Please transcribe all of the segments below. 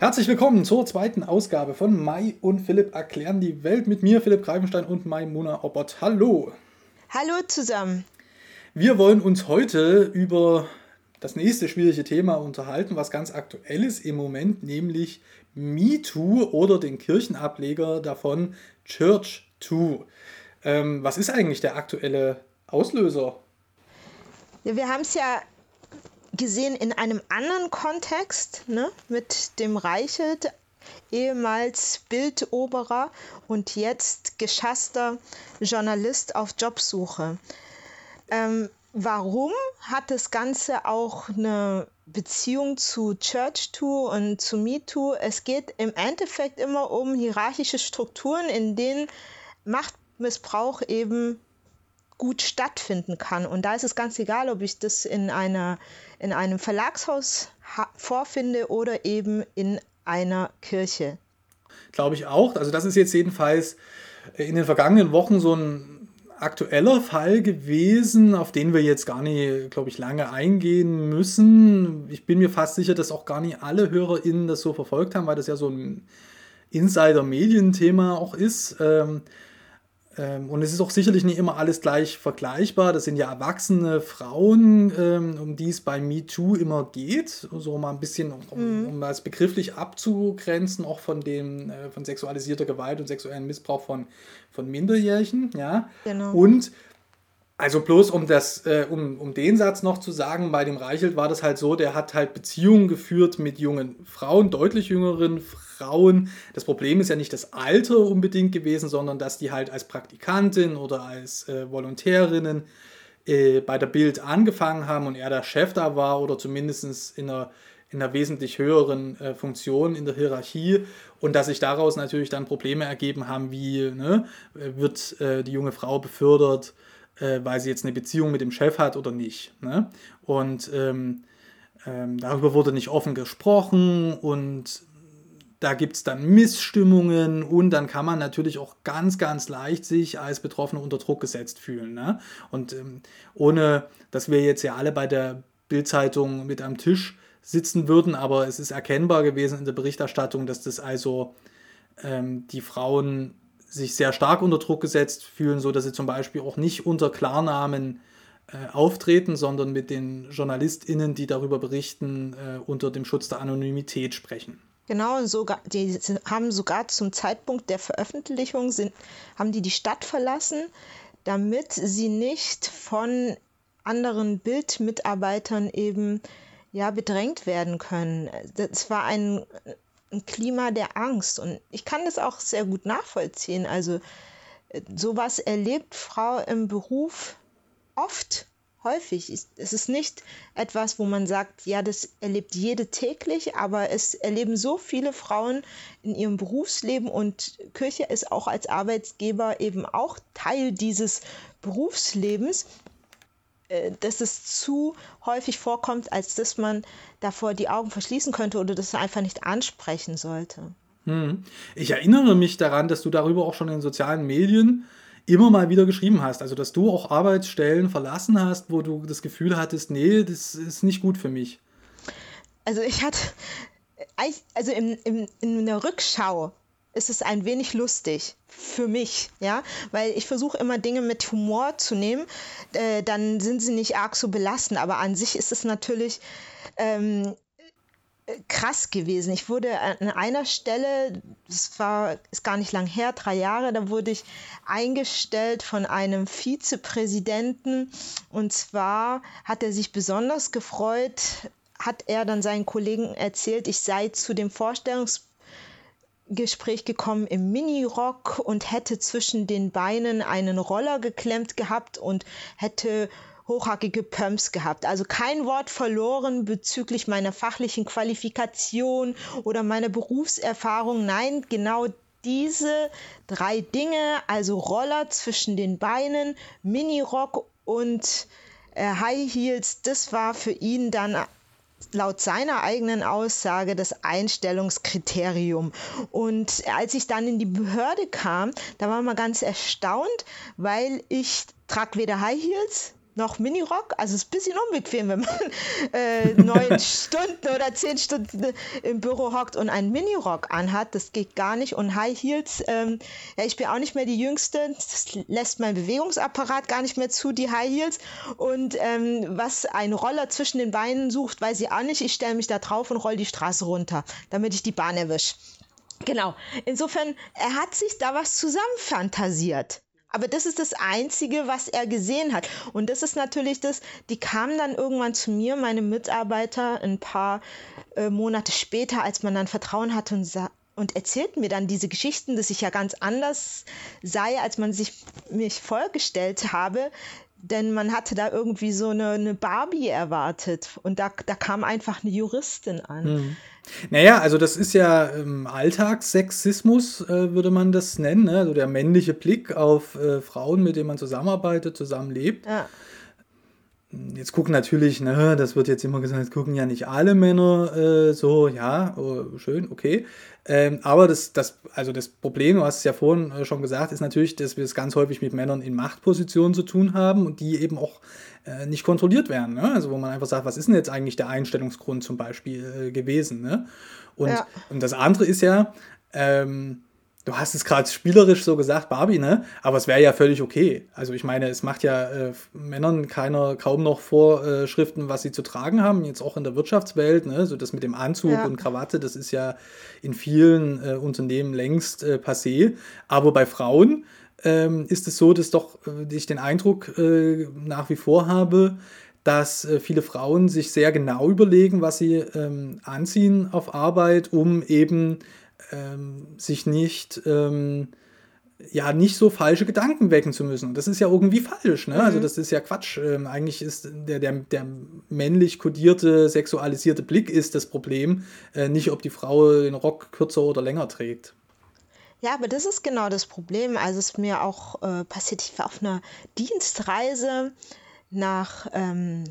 Herzlich willkommen zur zweiten Ausgabe von Mai und Philipp erklären die Welt mit mir, Philipp Greifenstein und Mai Mona Obert. Hallo. Hallo zusammen. Wir wollen uns heute über das nächste schwierige Thema unterhalten, was ganz aktuell ist im Moment, nämlich MeToo oder den Kirchenableger davon Church2. Ähm, was ist eigentlich der aktuelle Auslöser? Ja, wir haben es ja gesehen in einem anderen Kontext, ne, mit dem Reichelt, ehemals Bildoberer und jetzt geschasster Journalist auf Jobsuche. Ähm, warum hat das Ganze auch eine Beziehung zu Church2 und zu MeToo? Es geht im Endeffekt immer um hierarchische Strukturen, in denen Machtmissbrauch eben gut stattfinden kann. Und da ist es ganz egal, ob ich das in, einer, in einem Verlagshaus vorfinde oder eben in einer Kirche. Glaube ich auch. Also das ist jetzt jedenfalls in den vergangenen Wochen so ein aktueller Fall gewesen, auf den wir jetzt gar nicht, glaube ich, lange eingehen müssen. Ich bin mir fast sicher, dass auch gar nicht alle HörerInnen das so verfolgt haben, weil das ja so ein Insider-Medien-Thema auch ist. Ähm, und es ist auch sicherlich nicht immer alles gleich vergleichbar. Das sind ja erwachsene Frauen, ähm, um die es bei MeToo immer geht. So mal ein bisschen, um, mhm. um das begrifflich abzugrenzen, auch von dem, äh, von sexualisierter Gewalt und sexuellen Missbrauch von, von Minderjährigen. Ja? Genau. Und also bloß um das, äh, um, um den Satz noch zu sagen, bei dem Reichelt war das halt so, der hat halt Beziehungen geführt mit jungen Frauen, deutlich jüngeren Frauen. Das Problem ist ja nicht das Alter unbedingt gewesen, sondern dass die halt als Praktikantin oder als äh, Volontärinnen äh, bei der Bild angefangen haben und er der Chef da war oder zumindest in einer, in einer wesentlich höheren äh, Funktion in der Hierarchie und dass sich daraus natürlich dann Probleme ergeben haben, wie ne, wird äh, die junge Frau befördert äh, weil sie jetzt eine Beziehung mit dem Chef hat oder nicht. Ne? Und ähm, ähm, darüber wurde nicht offen gesprochen und da gibt es dann Missstimmungen und dann kann man natürlich auch ganz, ganz leicht sich als Betroffene unter Druck gesetzt fühlen. Ne? Und ähm, ohne, dass wir jetzt ja alle bei der Bildzeitung mit am Tisch sitzen würden, aber es ist erkennbar gewesen in der Berichterstattung, dass das also ähm, die Frauen sich sehr stark unter Druck gesetzt fühlen, so dass sie zum Beispiel auch nicht unter Klarnamen äh, auftreten, sondern mit den JournalistInnen, die darüber berichten, äh, unter dem Schutz der Anonymität sprechen. Genau, sogar, die haben sogar zum Zeitpunkt der Veröffentlichung sind, haben die die Stadt verlassen, damit sie nicht von anderen Bildmitarbeitern eben ja bedrängt werden können. Das war ein ein Klima der Angst. Und ich kann das auch sehr gut nachvollziehen. Also äh, sowas erlebt Frau im Beruf oft, häufig. Es ist nicht etwas, wo man sagt, ja, das erlebt jede täglich, aber es erleben so viele Frauen in ihrem Berufsleben und Kirche ist auch als Arbeitgeber eben auch Teil dieses Berufslebens. Äh, dass es zu häufig vorkommt, als dass man davor die Augen verschließen könnte oder das einfach nicht ansprechen sollte. Hm. Ich erinnere mich daran, dass du darüber auch schon in sozialen Medien immer mal wieder geschrieben hast. Also, dass du auch Arbeitsstellen verlassen hast, wo du das Gefühl hattest, nee, das ist nicht gut für mich. Also, ich hatte, also in, in, in der Rückschau ist es ein wenig lustig für mich, ja, weil ich versuche immer Dinge mit Humor zu nehmen, äh, dann sind sie nicht arg so belastend, aber an sich ist es natürlich ähm, krass gewesen. Ich wurde an einer Stelle, das war ist gar nicht lang her, drei Jahre, da wurde ich eingestellt von einem Vizepräsidenten und zwar hat er sich besonders gefreut, hat er dann seinen Kollegen erzählt, ich sei zu dem Vorstellungs Gespräch gekommen im Minirock und hätte zwischen den Beinen einen Roller geklemmt gehabt und hätte hochhackige Pumps gehabt. Also kein Wort verloren bezüglich meiner fachlichen Qualifikation oder meiner Berufserfahrung. Nein, genau diese drei Dinge, also Roller zwischen den Beinen, Minirock und äh, High Heels, das war für ihn dann laut seiner eigenen Aussage das Einstellungskriterium. Und als ich dann in die Behörde kam, da war man ganz erstaunt, weil ich trage weder High Heels noch Minirock. Also es ist ein bisschen unbequem, wenn man äh, neun Stunden oder zehn Stunden im Büro hockt und einen Minirock anhat. Das geht gar nicht. Und High Heels, ähm, ja, ich bin auch nicht mehr die Jüngste. Das lässt mein Bewegungsapparat gar nicht mehr zu, die High Heels. Und ähm, was ein Roller zwischen den Beinen sucht, weiß ich auch nicht. Ich stelle mich da drauf und roll die Straße runter, damit ich die Bahn erwische. Genau. Insofern, er hat sich da was zusammenfantasiert. Aber das ist das Einzige, was er gesehen hat. Und das ist natürlich das, die kamen dann irgendwann zu mir, meine Mitarbeiter, ein paar äh, Monate später, als man dann Vertrauen hatte und, und erzählten mir dann diese Geschichten, dass ich ja ganz anders sei, als man sich mich vorgestellt habe. Denn man hatte da irgendwie so eine, eine Barbie erwartet. Und da, da kam einfach eine Juristin an. Mhm. Naja, also das ist ja ähm, Alltagssexismus, äh, würde man das nennen. Ne? Also der männliche Blick auf äh, Frauen, mit denen man zusammenarbeitet, zusammenlebt. Ja. Jetzt gucken natürlich, ne, das wird jetzt immer gesagt, jetzt gucken ja nicht alle Männer äh, so, ja, oh, schön, okay. Ähm, aber das, das, also das Problem, du hast es ja vorhin äh, schon gesagt, ist natürlich, dass wir es ganz häufig mit Männern in Machtpositionen zu tun haben und die eben auch äh, nicht kontrolliert werden. Ne? Also wo man einfach sagt, was ist denn jetzt eigentlich der Einstellungsgrund zum Beispiel äh, gewesen? Ne? Und, ja. und das andere ist ja, ähm, du hast es gerade spielerisch so gesagt, Barbie, ne? Aber es wäre ja völlig okay. Also ich meine, es macht ja äh, Männern keiner kaum noch Vorschriften, was sie zu tragen haben, jetzt auch in der Wirtschaftswelt, ne? So das mit dem Anzug ja. und Krawatte, das ist ja in vielen äh, Unternehmen längst äh, passé. Aber bei Frauen ähm, ist es so, dass doch äh, ich den Eindruck äh, nach wie vor habe, dass äh, viele Frauen sich sehr genau überlegen, was sie ähm, anziehen auf Arbeit, um eben ähm, sich nicht, ähm, ja, nicht so falsche Gedanken wecken zu müssen. Und das ist ja irgendwie falsch, ne? Also mhm. Also das ist ja Quatsch. Ähm, eigentlich ist der, der, der männlich kodierte, sexualisierte Blick ist das Problem, äh, nicht ob die Frau den Rock kürzer oder länger trägt. Ja, aber das ist genau das Problem. Also es ist mir auch äh, passiert, ich war auf einer Dienstreise nach ähm,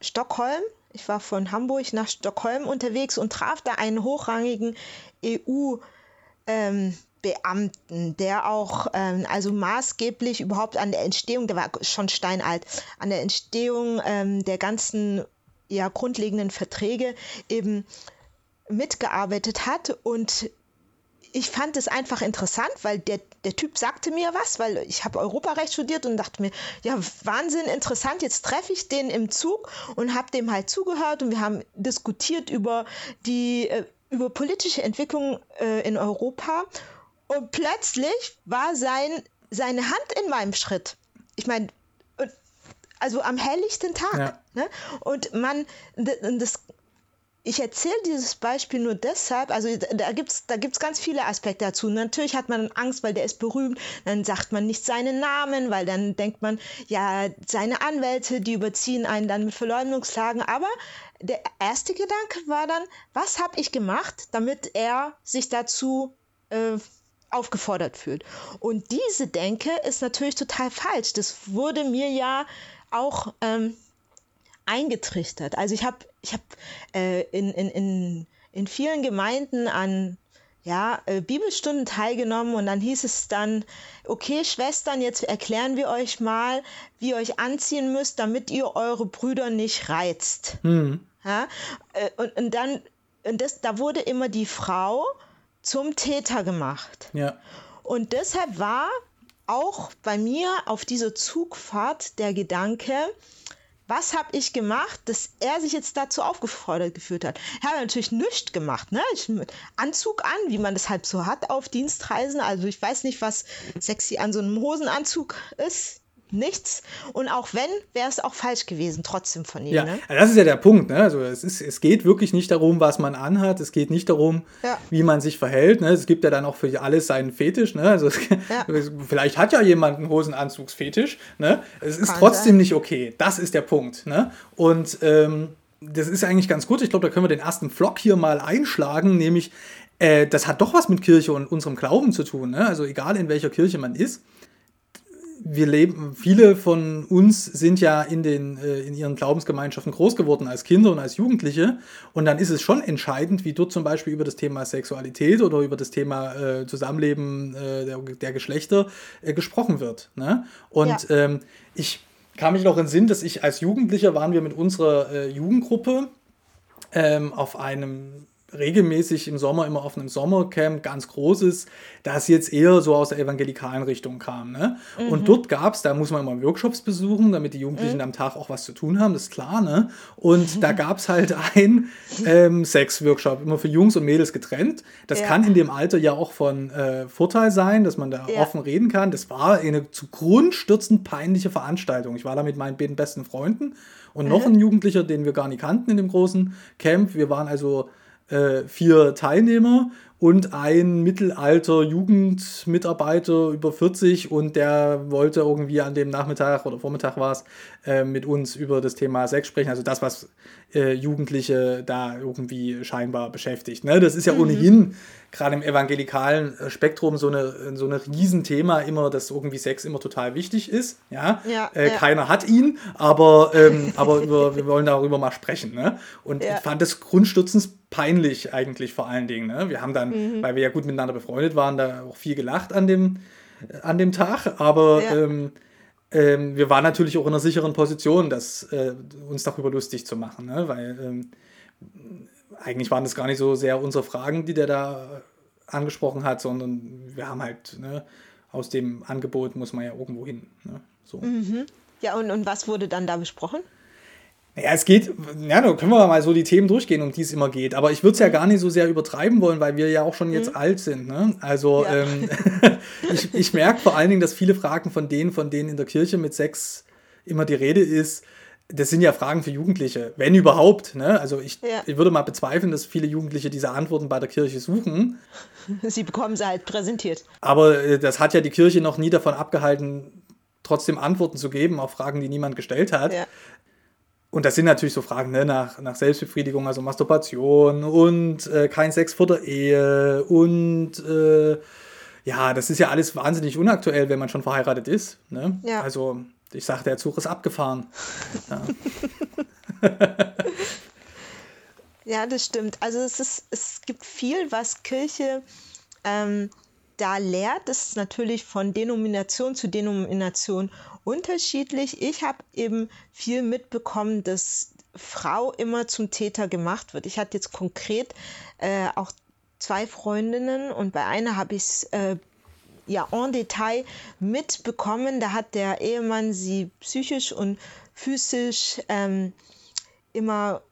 Stockholm ich war von Hamburg nach Stockholm unterwegs und traf da einen hochrangigen EU-Beamten, ähm, der auch ähm, also maßgeblich überhaupt an der Entstehung, der war schon steinalt, an der Entstehung ähm, der ganzen ja, grundlegenden Verträge eben mitgearbeitet hat und ich fand es einfach interessant, weil der, der Typ sagte mir was, weil ich habe Europarecht studiert und dachte mir, ja, Wahnsinn, interessant, jetzt treffe ich den im Zug und habe dem halt zugehört und wir haben diskutiert über die, äh, über politische Entwicklung äh, in Europa und plötzlich war sein, seine Hand in meinem Schritt. Ich meine, also am helllichten Tag. Ja. Ne? Und man, das ich erzähle dieses Beispiel nur deshalb, also da gibt es da gibt's ganz viele Aspekte dazu. Natürlich hat man Angst, weil der ist berühmt, dann sagt man nicht seinen Namen, weil dann denkt man, ja, seine Anwälte, die überziehen einen dann mit Verleumdungsklagen. Aber der erste Gedanke war dann, was habe ich gemacht, damit er sich dazu äh, aufgefordert fühlt. Und diese Denke ist natürlich total falsch. Das wurde mir ja auch ähm, eingetrichtert. Also ich habe ich hab, äh, in, in, in, in vielen Gemeinden an ja, äh, Bibelstunden teilgenommen und dann hieß es dann, okay, Schwestern, jetzt erklären wir euch mal, wie ihr euch anziehen müsst, damit ihr eure Brüder nicht reizt. Mhm. Ja? Äh, und, und dann, und das, da wurde immer die Frau zum Täter gemacht. Ja. Und deshalb war auch bei mir auf dieser Zugfahrt der Gedanke, was habe ich gemacht, dass er sich jetzt dazu aufgefordert geführt hat? Er hat natürlich nichts gemacht, ne? Ich, Anzug an, wie man das halt so hat auf Dienstreisen. Also ich weiß nicht, was sexy an so einem Hosenanzug ist nichts. Und auch wenn, wäre es auch falsch gewesen, trotzdem von ihm. Ja, ne? das ist ja der Punkt. Ne? Also es, ist, es geht wirklich nicht darum, was man anhat. Es geht nicht darum, ja. wie man sich verhält. Ne? Es gibt ja dann auch für alles seinen Fetisch. Ne? Also es, ja. vielleicht hat ja jemand einen Hosenanzugsfetisch. Ne? Es ist Kann trotzdem sein. nicht okay. Das ist der Punkt. Ne? Und ähm, das ist eigentlich ganz gut. Ich glaube, da können wir den ersten Vlog hier mal einschlagen, nämlich äh, das hat doch was mit Kirche und unserem Glauben zu tun. Ne? Also egal in welcher Kirche man ist wir leben, viele von uns sind ja in, den, äh, in ihren Glaubensgemeinschaften groß geworden als Kinder und als Jugendliche. Und dann ist es schon entscheidend, wie dort zum Beispiel über das Thema Sexualität oder über das Thema äh, Zusammenleben äh, der, der, Geschlechter äh, gesprochen wird. Ne? Und ja. ähm, ich kann mich noch in Sinn, dass ich als Jugendlicher waren wir mit unserer äh, Jugendgruppe ähm, auf einem regelmäßig im Sommer immer auf einem Sommercamp, ganz großes, das jetzt eher so aus der evangelikalen Richtung kam. Ne? Mhm. Und dort gab es, da muss man immer Workshops besuchen, damit die Jugendlichen mhm. am Tag auch was zu tun haben, das ist klar. Ne? Und mhm. da gab es halt einen ähm, Sex-Workshop, immer für Jungs und Mädels getrennt. Das ja. kann in dem Alter ja auch von äh, Vorteil sein, dass man da ja. offen reden kann. Das war eine zu grundstürzend peinliche Veranstaltung. Ich war da mit meinen beiden besten Freunden und noch ein Jugendlicher, den wir gar nicht kannten in dem großen Camp. Wir waren also äh, vier Teilnehmer und ein mittelalter Jugendmitarbeiter über 40 und der wollte irgendwie an dem Nachmittag oder Vormittag war es äh, mit uns über das Thema Sex sprechen, also das, was äh, Jugendliche da irgendwie scheinbar beschäftigt. Ne? Das ist ja mhm. ohnehin gerade im evangelikalen äh, Spektrum so eine so ein Riesenthema immer, dass irgendwie Sex immer total wichtig ist. Ja, ja, äh, ja. keiner hat ihn, aber ähm, aber über, wir wollen darüber mal sprechen. Ne? Und ja. ich fand das grundstützend peinlich eigentlich vor allen Dingen. Ne? Wir haben dann, mhm. weil wir ja gut miteinander befreundet waren, da auch viel gelacht an dem, an dem Tag, aber ähm, ähm, wir waren natürlich auch in einer sicheren Position, das, äh, uns darüber lustig zu machen, ne? weil ähm, eigentlich waren das gar nicht so sehr unsere Fragen, die der da angesprochen hat, sondern wir haben halt ne, aus dem Angebot muss man ja irgendwo hin. Ne? So. Mhm. Ja, und, und was wurde dann da besprochen? Ja, es geht, ja, da können wir mal so die Themen durchgehen, um die es immer geht. Aber ich würde es ja gar nicht so sehr übertreiben wollen, weil wir ja auch schon jetzt mhm. alt sind. Ne? Also ja. ähm, ich, ich merke vor allen Dingen, dass viele Fragen von denen, von denen in der Kirche mit Sex immer die Rede ist, das sind ja Fragen für Jugendliche, wenn überhaupt. Ne? Also ich, ja. ich würde mal bezweifeln, dass viele Jugendliche diese Antworten bei der Kirche suchen. Sie bekommen sie halt präsentiert. Aber äh, das hat ja die Kirche noch nie davon abgehalten, trotzdem Antworten zu geben auf Fragen, die niemand gestellt hat. Ja und das sind natürlich so Fragen ne, nach, nach Selbstbefriedigung, also Masturbation und äh, kein Sex vor der Ehe und äh, ja, das ist ja alles wahnsinnig unaktuell, wenn man schon verheiratet ist. Ne? Ja. Also ich sage, der Zug ist abgefahren. Ja. ja, das stimmt. Also es, ist, es gibt viel, was Kirche ähm, da lehrt. Das ist natürlich von Denomination zu Denomination unterschiedlich. Ich habe eben viel mitbekommen, dass Frau immer zum Täter gemacht wird. Ich hatte jetzt konkret äh, auch zwei Freundinnen und bei einer habe ich es äh, ja en Detail mitbekommen. Da hat der Ehemann sie psychisch und physisch ähm, immer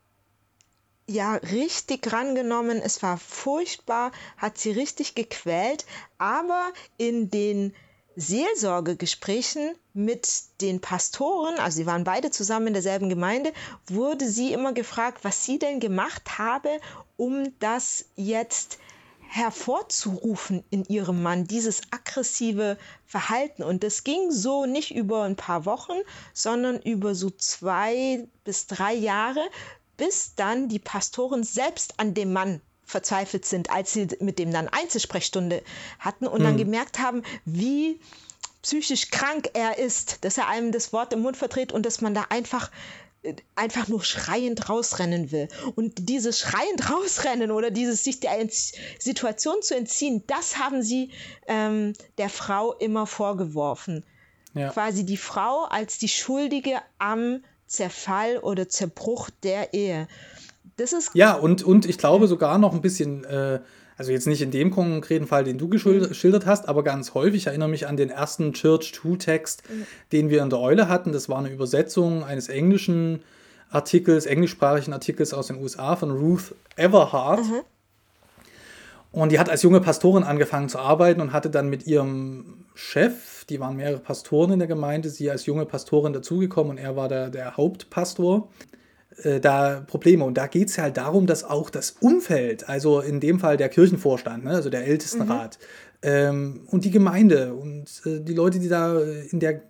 ja richtig rangenommen. Es war furchtbar, hat sie richtig gequält, aber in den Seelsorgegesprächen mit den Pastoren, also sie waren beide zusammen in derselben Gemeinde, wurde sie immer gefragt, was sie denn gemacht habe, um das jetzt hervorzurufen in ihrem Mann, dieses aggressive Verhalten. Und das ging so nicht über ein paar Wochen, sondern über so zwei bis drei Jahre, bis dann die Pastoren selbst an dem Mann verzweifelt sind, als sie mit dem dann Einzelsprechstunde hatten und mhm. dann gemerkt haben, wie psychisch krank er ist, dass er einem das Wort im Mund verdreht und dass man da einfach äh, einfach nur schreiend rausrennen will. Und dieses schreiend rausrennen oder dieses sich der Situation zu entziehen, das haben sie ähm, der Frau immer vorgeworfen. Ja. Quasi die Frau als die Schuldige am Zerfall oder Zerbruch der Ehe. Das ist ja, und, und ich glaube sogar noch ein bisschen, äh, also jetzt nicht in dem konkreten Fall, den du mhm. geschildert hast, aber ganz häufig, ich erinnere mich an den ersten Church 2-Text, mhm. den wir in der Eule hatten. Das war eine Übersetzung eines englischen Artikels, englischsprachigen Artikels aus den USA von Ruth Everhart. Mhm. Und die hat als junge Pastorin angefangen zu arbeiten und hatte dann mit ihrem Chef, die waren mehrere Pastoren in der Gemeinde, sie als junge Pastorin dazugekommen und er war der, der Hauptpastor äh, da Probleme. Und da geht es halt darum, dass auch das Umfeld, also in dem Fall der Kirchenvorstand, ne, also der Ältestenrat mhm. ähm, und die Gemeinde und äh, die Leute, die da in der,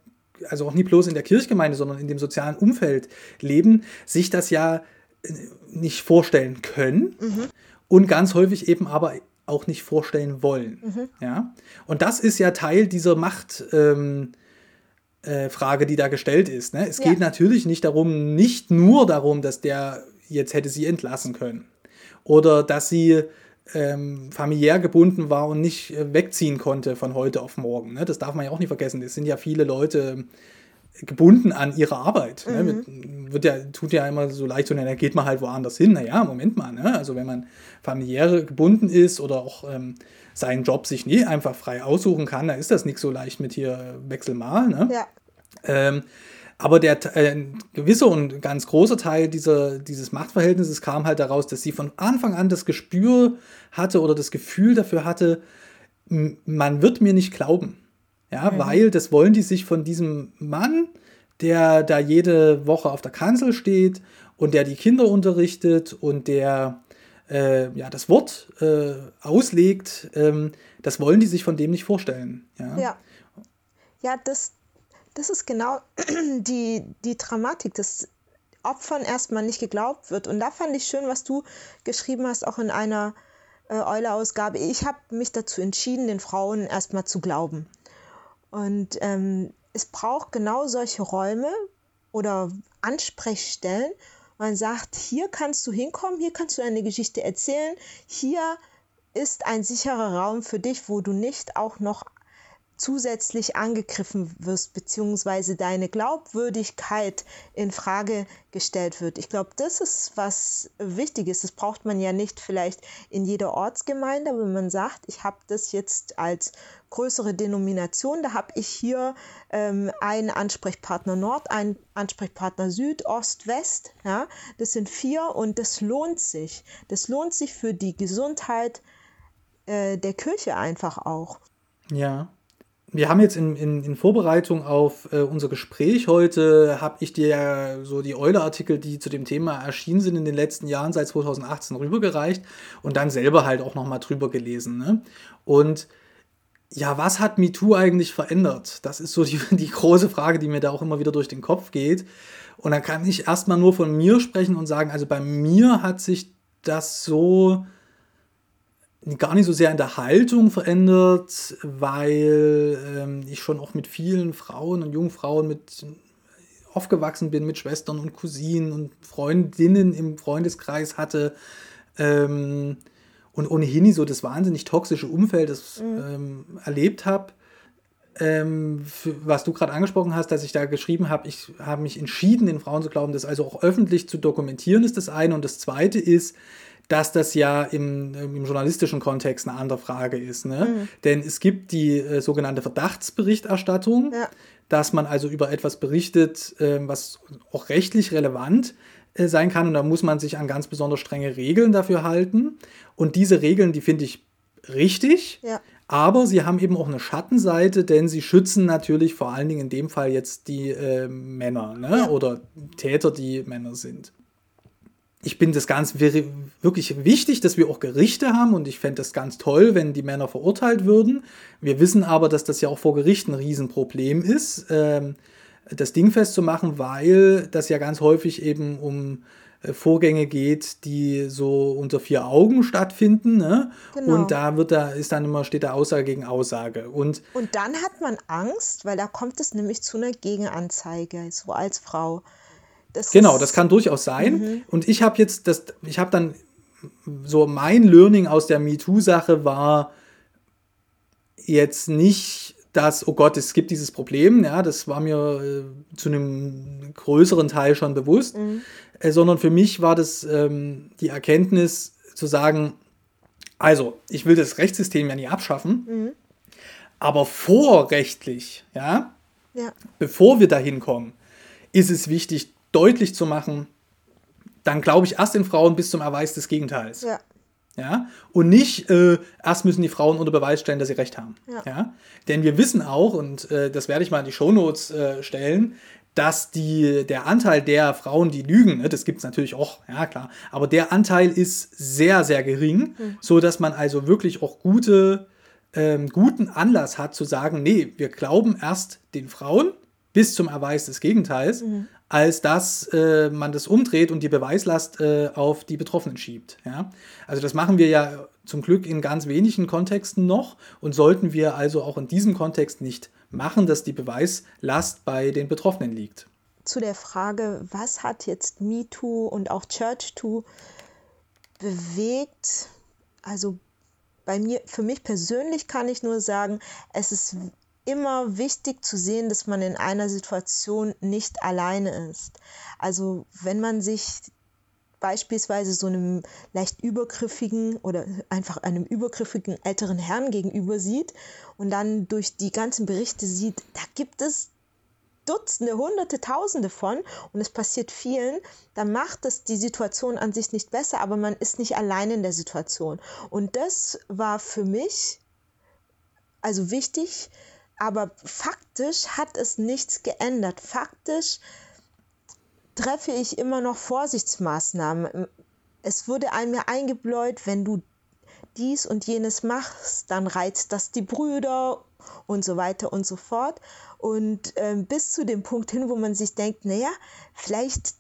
also auch nicht bloß in der Kirchgemeinde, sondern in dem sozialen Umfeld leben, sich das ja äh, nicht vorstellen können mhm. und ganz häufig eben aber auch nicht vorstellen wollen. Mhm. Ja? Und das ist ja Teil dieser Macht. Ähm, äh, Frage, die da gestellt ist. Ne? Es ja. geht natürlich nicht darum, nicht nur darum, dass der jetzt hätte sie entlassen können oder dass sie ähm, familiär gebunden war und nicht äh, wegziehen konnte von heute auf morgen. Ne? Das darf man ja auch nicht vergessen. Es sind ja viele Leute gebunden an ihre Arbeit. Ne? Mhm. Wird ja, tut ja immer so leicht, und dann geht man halt woanders hin. Naja, Moment mal, ne? also wenn man familiär gebunden ist oder auch ähm, seinen Job sich nie einfach frei aussuchen kann, dann ist das nicht so leicht mit hier Wechsel mal. Ne? Ja. Ähm, aber der äh, gewisse und ganz große Teil dieser, dieses Machtverhältnisses kam halt daraus, dass sie von Anfang an das Gespür hatte oder das Gefühl dafür hatte, man wird mir nicht glauben. Ja, mhm. weil das wollen die sich von diesem Mann, der da jede Woche auf der Kanzel steht und der die Kinder unterrichtet und der äh, ja, das Wort äh, auslegt, ähm, das wollen die sich von dem nicht vorstellen. Ja, ja. ja das, das ist genau die, die Dramatik, dass Opfern erstmal nicht geglaubt wird. Und da fand ich schön, was du geschrieben hast, auch in einer äh, Eule-Ausgabe. Ich habe mich dazu entschieden, den Frauen erstmal zu glauben. Und ähm, es braucht genau solche Räume oder Ansprechstellen. Man sagt, hier kannst du hinkommen, hier kannst du eine Geschichte erzählen, hier ist ein sicherer Raum für dich, wo du nicht auch noch zusätzlich angegriffen wirst, beziehungsweise deine Glaubwürdigkeit in Frage gestellt wird. Ich glaube, das ist was wichtig ist. Das braucht man ja nicht vielleicht in jeder Ortsgemeinde, aber wenn man sagt, ich habe das jetzt als größere Denomination, da habe ich hier ähm, einen Ansprechpartner Nord, einen Ansprechpartner Süd, Ost, West. Ja, das sind vier und das lohnt sich. Das lohnt sich für die Gesundheit äh, der Kirche einfach auch. Ja, wir haben jetzt in, in, in Vorbereitung auf äh, unser Gespräch heute, habe ich dir ja so die Eule-Artikel, die zu dem Thema erschienen sind in den letzten Jahren, seit 2018 rübergereicht und dann selber halt auch nochmal drüber gelesen. Ne? Und ja, was hat MeToo eigentlich verändert? Das ist so die, die große Frage, die mir da auch immer wieder durch den Kopf geht. Und dann kann ich erstmal nur von mir sprechen und sagen, also bei mir hat sich das so gar nicht so sehr in der Haltung verändert, weil ähm, ich schon auch mit vielen Frauen und jungen Frauen mit aufgewachsen bin, mit Schwestern und Cousinen und Freundinnen im Freundeskreis hatte ähm, und ohnehin nicht so das wahnsinnig toxische Umfeld das, mhm. ähm, erlebt habe. Ähm, was du gerade angesprochen hast, dass ich da geschrieben habe, ich habe mich entschieden, den Frauen zu glauben, das also auch öffentlich zu dokumentieren, ist das eine. Und das zweite ist, dass das ja im, im journalistischen Kontext eine andere Frage ist. Ne? Mhm. Denn es gibt die äh, sogenannte Verdachtsberichterstattung, ja. dass man also über etwas berichtet, äh, was auch rechtlich relevant äh, sein kann. Und da muss man sich an ganz besonders strenge Regeln dafür halten. Und diese Regeln, die finde ich richtig. Ja. Aber sie haben eben auch eine Schattenseite, denn sie schützen natürlich vor allen Dingen in dem Fall jetzt die äh, Männer ne? Ja. oder Täter, die Männer sind ich bin das ganz wirklich wichtig, dass wir auch Gerichte haben und ich fände das ganz toll, wenn die Männer verurteilt würden. Wir wissen aber, dass das ja auch vor Gerichten ein Riesenproblem ist, ähm, das Ding festzumachen, weil das ja ganz häufig eben um äh, Vorgänge geht, die so unter vier Augen stattfinden. Ne? Genau. Und da wird da, ist dann immer, steht da Aussage gegen Aussage. Und, und dann hat man Angst, weil da kommt es nämlich zu einer Gegenanzeige, so als Frau. Das genau, das kann durchaus sein. Mhm. Und ich habe jetzt, das, ich habe dann so mein Learning aus der MeToo-Sache war jetzt nicht, dass, oh Gott, es gibt dieses Problem, ja, das war mir äh, zu einem größeren Teil schon bewusst, mhm. äh, sondern für mich war das ähm, die Erkenntnis zu sagen, also, ich will das Rechtssystem ja nie abschaffen, mhm. aber vorrechtlich, ja, ja, bevor wir dahin kommen, ist es wichtig, deutlich zu machen, dann glaube ich erst den Frauen bis zum Erweis des Gegenteils. Ja. Ja? Und nicht, äh, erst müssen die Frauen unter Beweis stellen, dass sie recht haben. Ja. ja? Denn wir wissen auch, und äh, das werde ich mal in die Shownotes äh, stellen, dass die, der Anteil der Frauen, die lügen, ne, das gibt es natürlich auch, ja klar, aber der Anteil ist sehr, sehr gering, mhm. so dass man also wirklich auch gute, ähm, guten Anlass hat zu sagen, nee, wir glauben erst den Frauen bis zum Erweis des Gegenteils, mhm als dass äh, man das umdreht und die Beweislast äh, auf die Betroffenen schiebt. Ja? Also das machen wir ja zum Glück in ganz wenigen Kontexten noch und sollten wir also auch in diesem Kontext nicht machen, dass die Beweislast bei den Betroffenen liegt. Zu der Frage, was hat jetzt MeToo und auch ChurchToo bewegt? Also bei mir, für mich persönlich kann ich nur sagen, es ist immer wichtig zu sehen, dass man in einer Situation nicht alleine ist. Also wenn man sich beispielsweise so einem leicht übergriffigen oder einfach einem übergriffigen älteren Herrn gegenüber sieht und dann durch die ganzen Berichte sieht, da gibt es Dutzende, Hunderte, Tausende von und es passiert vielen, dann macht es die Situation an sich nicht besser, aber man ist nicht allein in der Situation. Und das war für mich also wichtig, aber faktisch hat es nichts geändert. Faktisch treffe ich immer noch Vorsichtsmaßnahmen. Es wurde einem mir eingebläut, wenn du dies und jenes machst, dann reizt das die Brüder und so weiter und so fort. Und äh, bis zu dem Punkt hin, wo man sich denkt, naja, vielleicht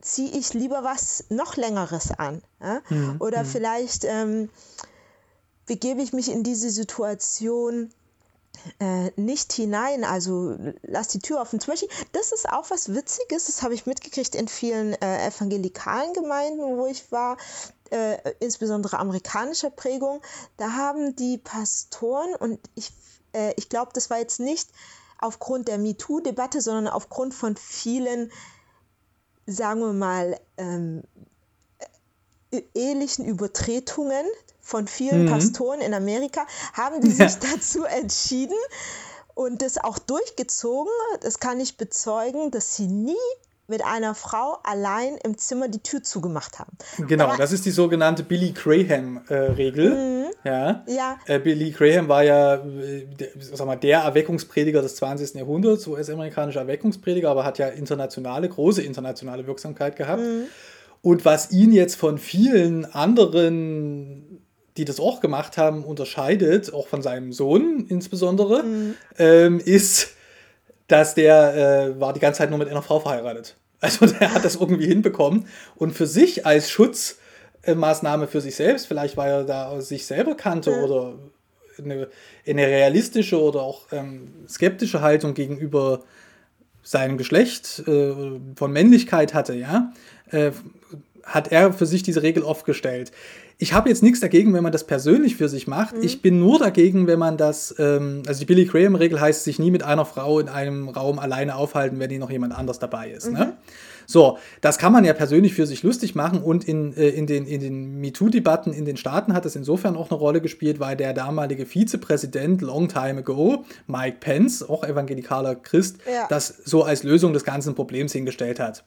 ziehe ich lieber was noch längeres an. Ja? Mhm. Oder mhm. vielleicht ähm, begebe ich mich in diese Situation äh, nicht hinein, also lass die Tür offen. Zum Beispiel, das ist auch was Witziges, das habe ich mitgekriegt in vielen äh, evangelikalen Gemeinden, wo ich war, äh, insbesondere amerikanischer Prägung. Da haben die Pastoren, und ich, äh, ich glaube, das war jetzt nicht aufgrund der MeToo-Debatte, sondern aufgrund von vielen, sagen wir mal, ähm, äh, ehelichen Übertretungen von vielen mhm. Pastoren in Amerika, haben die sich ja. dazu entschieden und das auch durchgezogen. Das kann ich bezeugen, dass sie nie mit einer Frau allein im Zimmer die Tür zugemacht haben. Genau, Aber, das ist die sogenannte Billy Graham-Regel. Äh, mhm. ja. ja. Äh, Billy Graham war ja äh, der, sag mal, der Erweckungsprediger des 20. Jahrhunderts, US-amerikanischer Erweckungsprediger, aber hat ja internationale, große internationale Wirksamkeit gehabt. Mhm. Und was ihn jetzt von vielen anderen die das auch gemacht haben, unterscheidet, auch von seinem Sohn insbesondere, mhm. ähm, ist, dass der äh, war die ganze Zeit nur mit einer Frau verheiratet. Also der hat das irgendwie hinbekommen und für sich als Schutzmaßnahme für sich selbst, vielleicht weil er da sich selber kannte ja. oder eine, eine, realistische oder auch ähm, skeptische Haltung gegenüber seinem Geschlecht äh, von Männlichkeit hatte, ja, äh, hat er für sich diese Regel aufgestellt. Ich habe jetzt nichts dagegen, wenn man das persönlich für sich macht. Mhm. Ich bin nur dagegen, wenn man das, ähm, also die Billy Graham-Regel heißt, sich nie mit einer Frau in einem Raum alleine aufhalten, wenn hier noch jemand anders dabei ist. Ne? Mhm. Ne? So, das kann man ja persönlich für sich lustig machen und in, äh, in den, in den MeToo-Debatten in den Staaten hat es insofern auch eine Rolle gespielt, weil der damalige Vizepräsident long time ago, Mike Pence, auch evangelikaler Christ, ja. das so als Lösung des ganzen Problems hingestellt hat.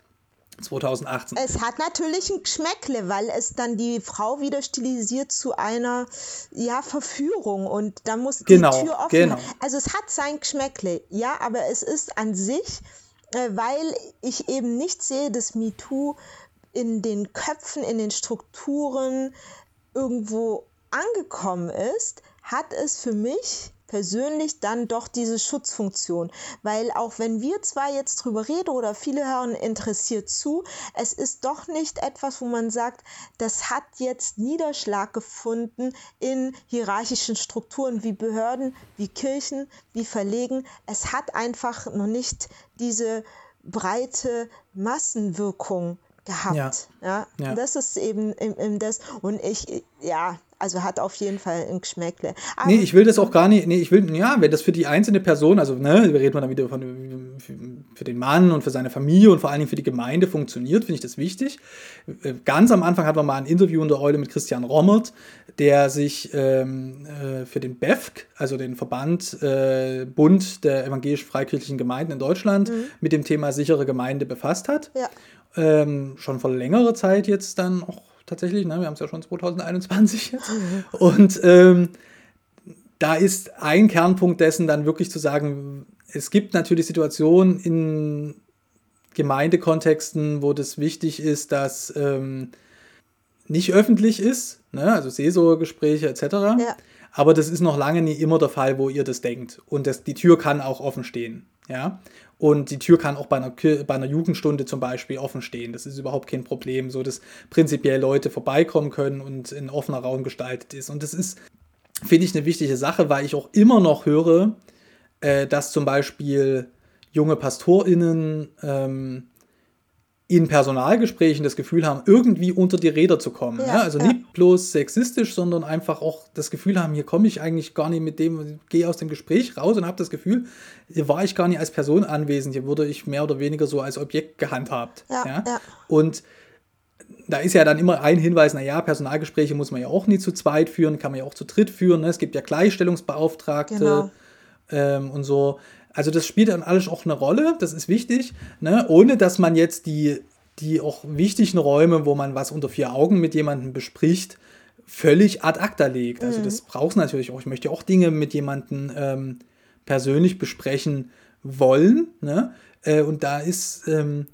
2018. Es hat natürlich ein Geschmäckle, weil es dann die Frau wieder stilisiert zu einer ja, Verführung und da muss genau, die Tür offen genau. Also es hat sein Geschmäckle, ja, aber es ist an sich, weil ich eben nicht sehe, dass MeToo in den Köpfen, in den Strukturen irgendwo angekommen ist, hat es für mich persönlich dann doch diese Schutzfunktion. Weil auch wenn wir zwar jetzt drüber reden oder viele hören interessiert zu, es ist doch nicht etwas, wo man sagt, das hat jetzt Niederschlag gefunden in hierarchischen Strukturen wie Behörden, wie Kirchen, wie Verlegen. Es hat einfach noch nicht diese breite Massenwirkung gehabt. Ja. ja? ja. Das ist eben im das. Und ich, ja, also hat auf jeden Fall ein Geschmäckle. Aber nee, ich will das auch gar nicht, nee, ich will, ja, wenn das für die einzelne Person, also, ne, wir reden dann wieder von, für, den Mann und für seine Familie und vor allen Dingen für die Gemeinde funktioniert, finde ich das wichtig. Äh, ganz am Anfang hatten wir mal ein Interview in der Eule mit Christian Rommert, der sich ähm, äh, für den BEFC, also den Verband äh, Bund der evangelisch-freikirchlichen Gemeinden in Deutschland, mhm. mit dem Thema sichere Gemeinde befasst hat. Ja. Ähm, schon vor längerer Zeit jetzt dann auch tatsächlich. Ne? Wir haben es ja schon 2021 jetzt. Und ähm, da ist ein Kernpunkt dessen dann wirklich zu sagen, es gibt natürlich Situationen in Gemeindekontexten, wo das wichtig ist, dass ähm, nicht öffentlich ist, ne? also Seelsorgegespräche etc. Ja. Aber das ist noch lange nie immer der Fall, wo ihr das denkt. Und das, die Tür kann auch offen stehen. Ja? Und die Tür kann auch bei einer, bei einer Jugendstunde zum Beispiel offen stehen. Das ist überhaupt kein Problem, so dass prinzipiell Leute vorbeikommen können und ein offener Raum gestaltet ist. Und das ist, finde ich, eine wichtige Sache, weil ich auch immer noch höre, äh, dass zum Beispiel junge PastorInnen ähm, in Personalgesprächen das Gefühl haben, irgendwie unter die Räder zu kommen. Ja, ne? Also ja. nicht bloß sexistisch, sondern einfach auch das Gefühl haben, hier komme ich eigentlich gar nicht mit dem, gehe aus dem Gespräch raus und habe das Gefühl, hier war ich gar nicht als Person anwesend, hier wurde ich mehr oder weniger so als Objekt gehandhabt. Ja, ja? Und da ist ja dann immer ein Hinweis, naja, Personalgespräche muss man ja auch nie zu zweit führen, kann man ja auch zu dritt führen. Ne? Es gibt ja Gleichstellungsbeauftragte genau. Ähm, und so. Also das spielt dann alles auch eine Rolle, das ist wichtig, ne? ohne dass man jetzt die, die auch wichtigen Räume, wo man was unter vier Augen mit jemandem bespricht, völlig ad acta legt. Also mhm. das braucht es natürlich auch. Ich möchte auch Dinge mit jemandem ähm, persönlich besprechen wollen. Ne? Äh, und da ist ähm,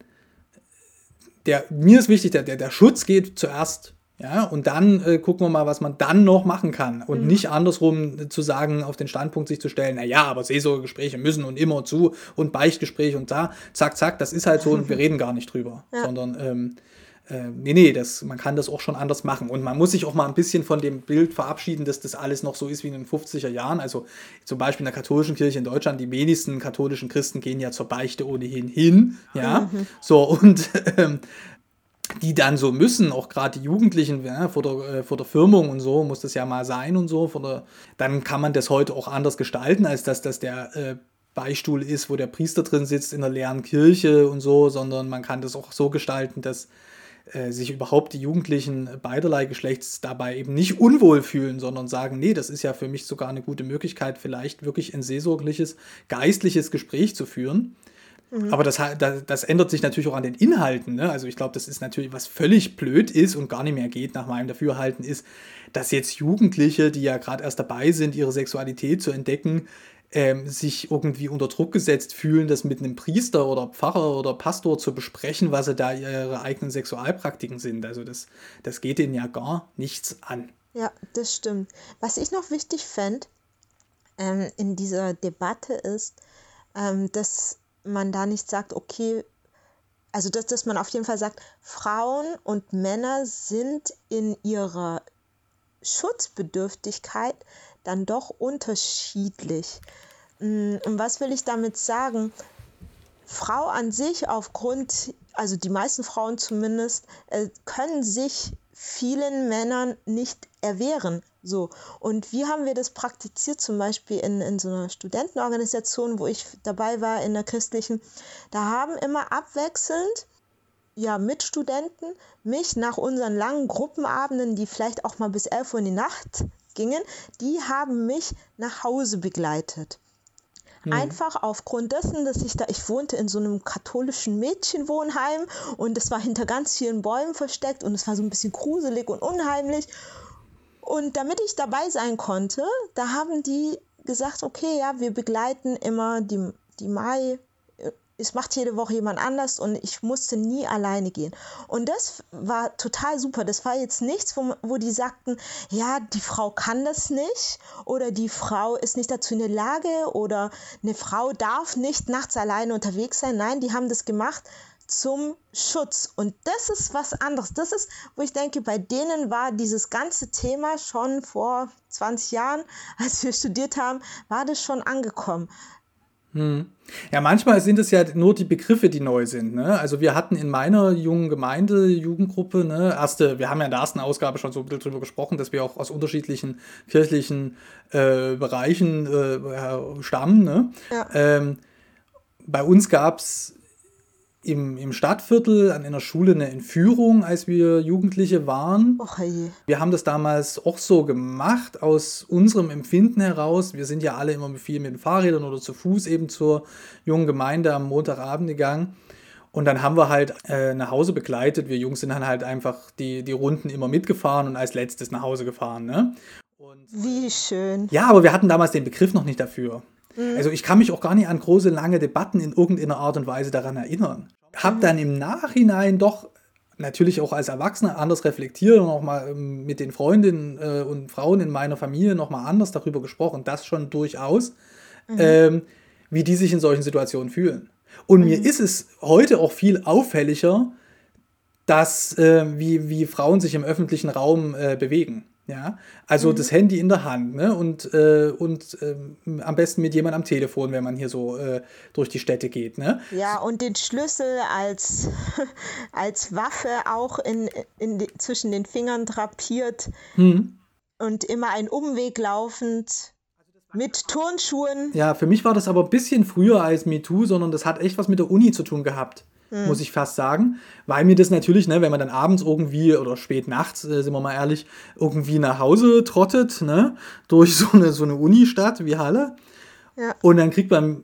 der, mir ist wichtig, der, der, der Schutz geht zuerst ja, und dann äh, gucken wir mal, was man dann noch machen kann. Und mhm. nicht andersrum äh, zu sagen, auf den Standpunkt sich zu stellen, naja, aber Seelsorgegespräche müssen und immer zu und Beichtgespräche und da, zack, zack, das ist halt so und wir reden gar nicht drüber. Ja. Sondern, ähm, äh, nee, nee, das, man kann das auch schon anders machen. Und man muss sich auch mal ein bisschen von dem Bild verabschieden, dass das alles noch so ist wie in den 50er Jahren. Also zum Beispiel in der katholischen Kirche in Deutschland, die wenigsten katholischen Christen gehen ja zur Beichte ohnehin hin. Ja, mhm. so und ähm, die dann so müssen, auch gerade die Jugendlichen ja, vor, der, äh, vor der Firmung und so, muss das ja mal sein und so, der, dann kann man das heute auch anders gestalten, als dass das der äh, Beistuhl ist, wo der Priester drin sitzt in der leeren Kirche und so, sondern man kann das auch so gestalten, dass äh, sich überhaupt die Jugendlichen beiderlei Geschlechts dabei eben nicht unwohl fühlen, sondern sagen, nee, das ist ja für mich sogar eine gute Möglichkeit, vielleicht wirklich ein seelsorgliches, geistliches Gespräch zu führen Mhm. Aber das, das, das, ändert sich natürlich auch an den Inhalten. Ne? Also ich glaube, das ist natürlich, was völlig blöd ist und gar nicht mehr geht nach meinem Dafürhalten, ist, dass jetzt Jugendliche, die ja gerade erst dabei sind, ihre Sexualität zu entdecken, ähm, sich irgendwie unter Druck gesetzt fühlen, das mit einem Priester oder Pfarrer oder Pastor zu besprechen, was sie da ihre eigenen Sexualpraktiken sind. Also das, das geht ihnen ja gar nichts an. Ja, das stimmt. Was ich noch wichtig fände ähm, in dieser Debatte ist, ähm, dass man da nicht sagt, okay, also dass, dass man auf jeden Fall sagt, Frauen und Männer sind in ihrer Schutzbedürftigkeit dann doch unterschiedlich. Mm, und was will ich damit sagen? Frau an sich aufgrund, also die meisten Frauen zumindest, äh, können sich vielen Männern nicht erwehren. So. Und wie haben wir das praktiziert, zum Beispiel in, in so einer Studentenorganisation, wo ich dabei war, in der christlichen? Da haben immer abwechselnd ja, Mitstudenten mich nach unseren langen Gruppenabenden, die vielleicht auch mal bis 11 Uhr in die Nacht gingen, die haben mich nach Hause begleitet. Mhm. Einfach aufgrund dessen, dass ich da, ich wohnte in so einem katholischen Mädchenwohnheim und es war hinter ganz vielen Bäumen versteckt und es war so ein bisschen gruselig und unheimlich. Und damit ich dabei sein konnte, da haben die gesagt, okay, ja, wir begleiten immer die, die Mai. Es macht jede Woche jemand anders und ich musste nie alleine gehen. Und das war total super. Das war jetzt nichts, wo, wo die sagten, ja, die Frau kann das nicht oder die Frau ist nicht dazu in der Lage oder eine Frau darf nicht nachts alleine unterwegs sein. Nein, die haben das gemacht, zum Schutz. Und das ist was anderes. Das ist, wo ich denke, bei denen war dieses ganze Thema schon vor 20 Jahren, als wir studiert haben, war das schon angekommen. Hm. Ja, manchmal sind es ja nur die Begriffe, die neu sind. Ne? Also wir hatten in meiner jungen Gemeinde, Jugendgruppe, ne, erste, wir haben ja in der ersten Ausgabe schon so ein bisschen drüber gesprochen, dass wir auch aus unterschiedlichen kirchlichen äh, Bereichen äh, stammen. Ne? Ja. Ähm, bei uns gab es im, im Stadtviertel an einer Schule eine Entführung, als wir Jugendliche waren. Oh, hey. Wir haben das damals auch so gemacht, aus unserem Empfinden heraus. Wir sind ja alle immer viel mit den Fahrrädern oder zu Fuß eben zur jungen Gemeinde am Montagabend gegangen. Und dann haben wir halt äh, nach Hause begleitet. Wir Jungs sind dann halt einfach die, die Runden immer mitgefahren und als letztes nach Hause gefahren. Ne? Und, Wie schön. Ja, aber wir hatten damals den Begriff noch nicht dafür. Mhm. Also ich kann mich auch gar nicht an große, lange Debatten in irgendeiner Art und Weise daran erinnern habe dann im Nachhinein doch natürlich auch als Erwachsener anders reflektiert und auch mal ähm, mit den Freundinnen äh, und Frauen in meiner Familie noch mal anders darüber gesprochen, das schon durchaus, mhm. ähm, wie die sich in solchen Situationen fühlen. Und mhm. mir ist es heute auch viel auffälliger, dass, äh, wie, wie Frauen sich im öffentlichen Raum äh, bewegen. Ja, also mhm. das Handy in der Hand ne? und, äh, und äh, am besten mit jemandem am Telefon, wenn man hier so äh, durch die Städte geht. Ne? Ja, und den Schlüssel als, als Waffe auch in, in die, zwischen den Fingern drapiert mhm. und immer einen Umweg laufend mit Turnschuhen. Ja, für mich war das aber ein bisschen früher als MeToo, sondern das hat echt was mit der Uni zu tun gehabt mhm. muss ich fast sagen. Weil mir das natürlich, ne, wenn man dann abends irgendwie oder spät nachts, äh, sind wir mal ehrlich, irgendwie nach Hause trottet, ne, durch so eine, so eine Unistadt wie Halle. Ja. Und dann kriegt man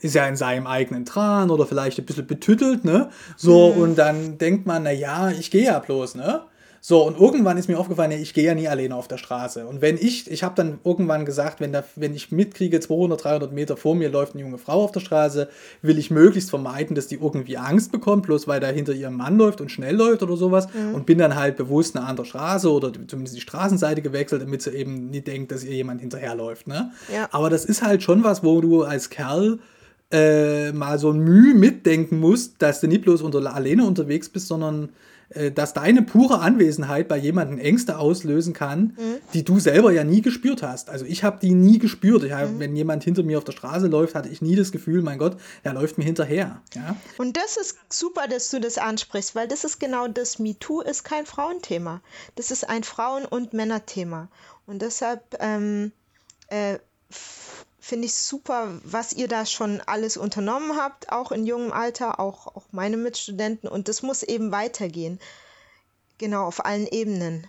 ist ja in seinem eigenen Tran oder vielleicht ein bisschen betüttelt, ne? So, mhm. und dann denkt man, na ja, ich gehe ja bloß, ne? So, und irgendwann ist mir aufgefallen, ich gehe ja nie alleine auf der Straße. Und wenn ich, ich habe dann irgendwann gesagt, wenn, da, wenn ich mitkriege, 200, 300 Meter vor mir läuft eine junge Frau auf der Straße, will ich möglichst vermeiden, dass die irgendwie Angst bekommt, bloß weil da hinter ihrem Mann läuft und schnell läuft oder sowas. Mhm. Und bin dann halt bewusst eine andere Straße oder zumindest die Straßenseite gewechselt, damit sie eben nie denkt, dass ihr jemand hinterherläuft. Ne? Ja. Aber das ist halt schon was, wo du als Kerl äh, mal so ein Mühe mitdenken musst, dass du nicht bloß unter, alleine unterwegs bist, sondern dass deine pure Anwesenheit bei jemandem Ängste auslösen kann, mhm. die du selber ja nie gespürt hast. Also ich habe die nie gespürt. Hab, mhm. Wenn jemand hinter mir auf der Straße läuft, hatte ich nie das Gefühl, mein Gott, er läuft mir hinterher. Ja? Und das ist super, dass du das ansprichst, weil das ist genau das. MeToo ist kein Frauenthema. Das ist ein Frauen- und Männerthema. Und deshalb ähm, äh, finde ich super, was ihr da schon alles unternommen habt, auch in jungem Alter, auch, auch meine Mitstudenten. Und das muss eben weitergehen. Genau, auf allen Ebenen.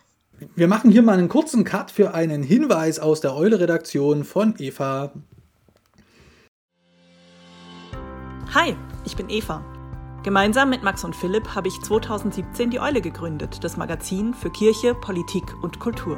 Wir machen hier mal einen kurzen Cut für einen Hinweis aus der Eule-Redaktion von Eva. Hi, ich bin Eva. Gemeinsam mit Max und Philipp habe ich 2017 die Eule gegründet, das Magazin für Kirche, Politik und Kultur.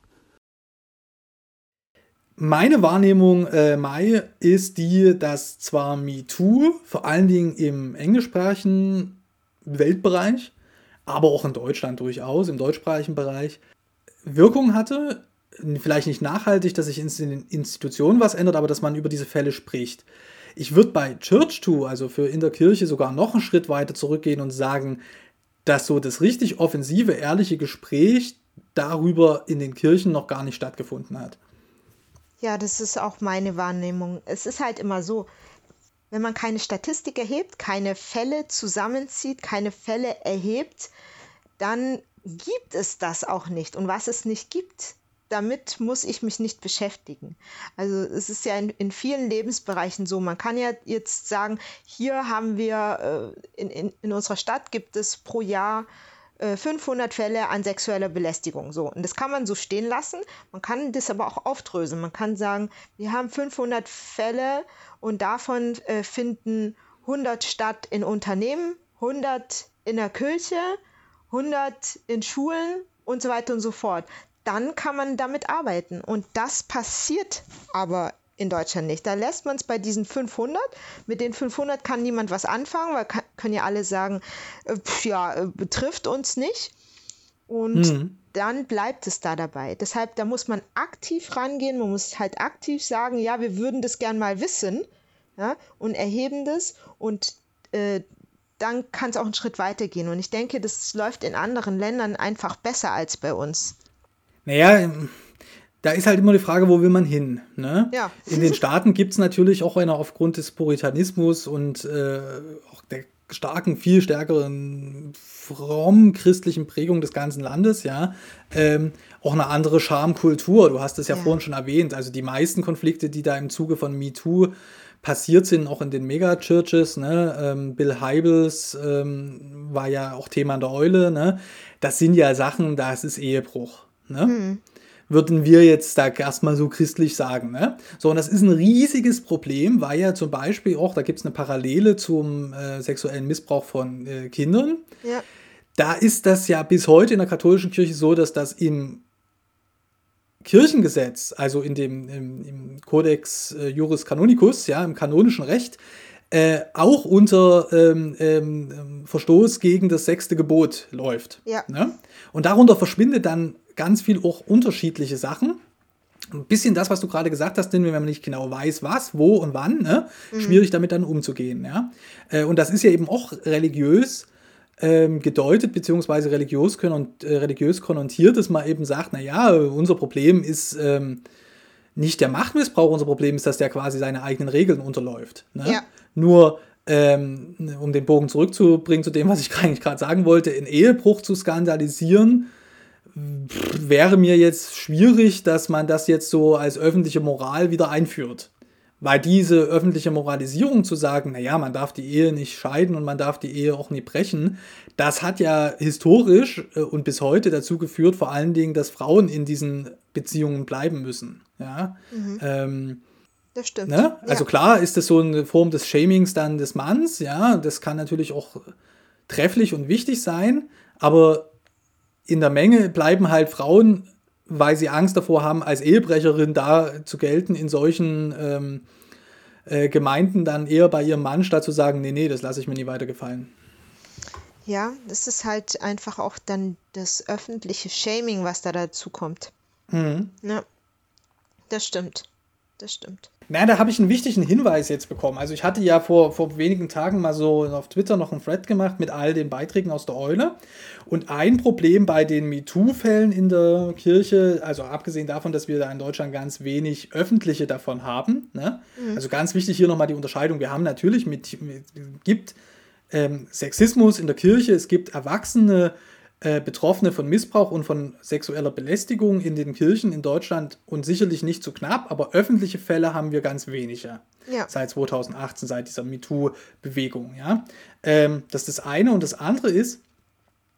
Meine Wahrnehmung, äh, Mai, ist die, dass zwar MeToo vor allen Dingen im englischsprachigen Weltbereich, aber auch in Deutschland durchaus, im deutschsprachigen Bereich, Wirkung hatte. Vielleicht nicht nachhaltig, dass sich in den Institutionen was ändert, aber dass man über diese Fälle spricht. Ich würde bei Church 2, also für in der Kirche, sogar noch einen Schritt weiter zurückgehen und sagen, dass so das richtig offensive, ehrliche Gespräch darüber in den Kirchen noch gar nicht stattgefunden hat. Ja, das ist auch meine Wahrnehmung. Es ist halt immer so, wenn man keine Statistik erhebt, keine Fälle zusammenzieht, keine Fälle erhebt, dann gibt es das auch nicht. Und was es nicht gibt, damit muss ich mich nicht beschäftigen. Also es ist ja in, in vielen Lebensbereichen so. Man kann ja jetzt sagen, hier haben wir äh, in, in, in unserer Stadt gibt es pro Jahr 500 äh, Fälle an sexueller Belästigung. So, und das kann man so stehen lassen. Man kann das aber auch aufdröseln. Man kann sagen, wir haben 500 Fälle und davon äh, finden 100 statt in Unternehmen, 100 in der Kirche, 100 in Schulen und so weiter und so fort. Dann kann man damit arbeiten. Und das passiert aber in Deutschland nicht. Da lässt man es bei diesen 500. Mit den 500 kann niemand was anfangen, weil kann, können ja alle sagen, äh, pf, ja, äh, betrifft uns nicht. Und mhm. dann bleibt es da dabei. Deshalb, da muss man aktiv rangehen, man muss halt aktiv sagen, ja, wir würden das gern mal wissen ja, und erheben das und äh, dann kann es auch einen Schritt weitergehen. Und ich denke, das läuft in anderen Ländern einfach besser als bei uns. Naja, da ist halt immer die Frage, wo will man hin? Ne? Ja. In den Staaten gibt es natürlich auch einer aufgrund des Puritanismus und äh, auch der starken, viel stärkeren fromm christlichen Prägung des ganzen Landes, ja, ähm, auch eine andere Schamkultur. Du hast es ja, ja, vorhin schon erwähnt. Also die meisten Konflikte, die da im Zuge von MeToo passiert sind, auch in den Megachurches, ne? Ähm, Bill Heibels ähm, war ja auch Thema in der Eule, ne? Das sind ja Sachen, das ist Ehebruch. Ne? Mhm würden wir jetzt da erstmal so christlich sagen. Ne? So, und das ist ein riesiges Problem, weil ja zum Beispiel auch, da gibt es eine Parallele zum äh, sexuellen Missbrauch von äh, Kindern. Ja. Da ist das ja bis heute in der katholischen Kirche so, dass das im Kirchengesetz, also in dem im, im Codex äh, Juris Canonicus, ja, im kanonischen Recht, äh, auch unter ähm, ähm, Verstoß gegen das sechste Gebot läuft. Ja. Ne? Und darunter verschwindet dann ganz viel auch unterschiedliche Sachen. Ein bisschen das, was du gerade gesagt hast, denn wenn man nicht genau weiß, was, wo und wann, ne, schwierig damit dann umzugehen. Ja? Äh, und das ist ja eben auch religiös ähm, gedeutet, beziehungsweise religiös, konnon- äh, religiös konnotiert, dass man eben sagt, naja, unser Problem ist ähm, nicht der Machtmissbrauch, unser Problem ist, dass der quasi seine eigenen Regeln unterläuft. Ne? Ja. Nur, ähm, um den Bogen zurückzubringen zu dem, was ich eigentlich gerade sagen wollte, in Ehebruch zu skandalisieren, wäre mir jetzt schwierig, dass man das jetzt so als öffentliche Moral wieder einführt. Weil diese öffentliche Moralisierung zu sagen, naja, man darf die Ehe nicht scheiden und man darf die Ehe auch nie brechen, das hat ja historisch äh, und bis heute dazu geführt, vor allen Dingen, dass Frauen in diesen Beziehungen bleiben müssen. Ja? Ähm, Das stimmt. Ne? Also ja. klar ist das so eine Form des Shamings dann des Manns, ja, das kann natürlich auch trefflich und wichtig sein, aber in der Menge bleiben halt Frauen, weil sie Angst davor haben, als Ehebrecherin da zu gelten, in solchen ähm, äh, Gemeinden dann eher bei ihrem Mann, statt zu sagen, nee, nee, das lasse ich mir nie weiter gefallen. Ja, das ist halt einfach auch dann das öffentliche Shaming, was da dazu kommt. Mhm. Ja, das stimmt. Das stimmt. Na, da habe ich einen wichtigen Hinweis jetzt bekommen. Also ich hatte ja vor, vor wenigen Tagen mal so auf Twitter noch einen Thread gemacht mit all den Beiträgen aus der Eule. Und ein Problem bei den MeToo-Fällen in der Kirche, also abgesehen davon, dass wir da in Deutschland ganz wenig öffentliche davon haben, ne? also ganz wichtig hier nochmal die Unterscheidung, wir haben natürlich mit, mit gibt ähm, Sexismus in der Kirche, es gibt Erwachsene, Betroffene von Missbrauch und von sexueller Belästigung in den Kirchen in Deutschland und sicherlich nicht zu knapp, aber öffentliche Fälle haben wir ganz wenige. Ja. Seit 2018, seit dieser MeToo-Bewegung. Ja? Ähm, das ist das eine. Und das andere ist,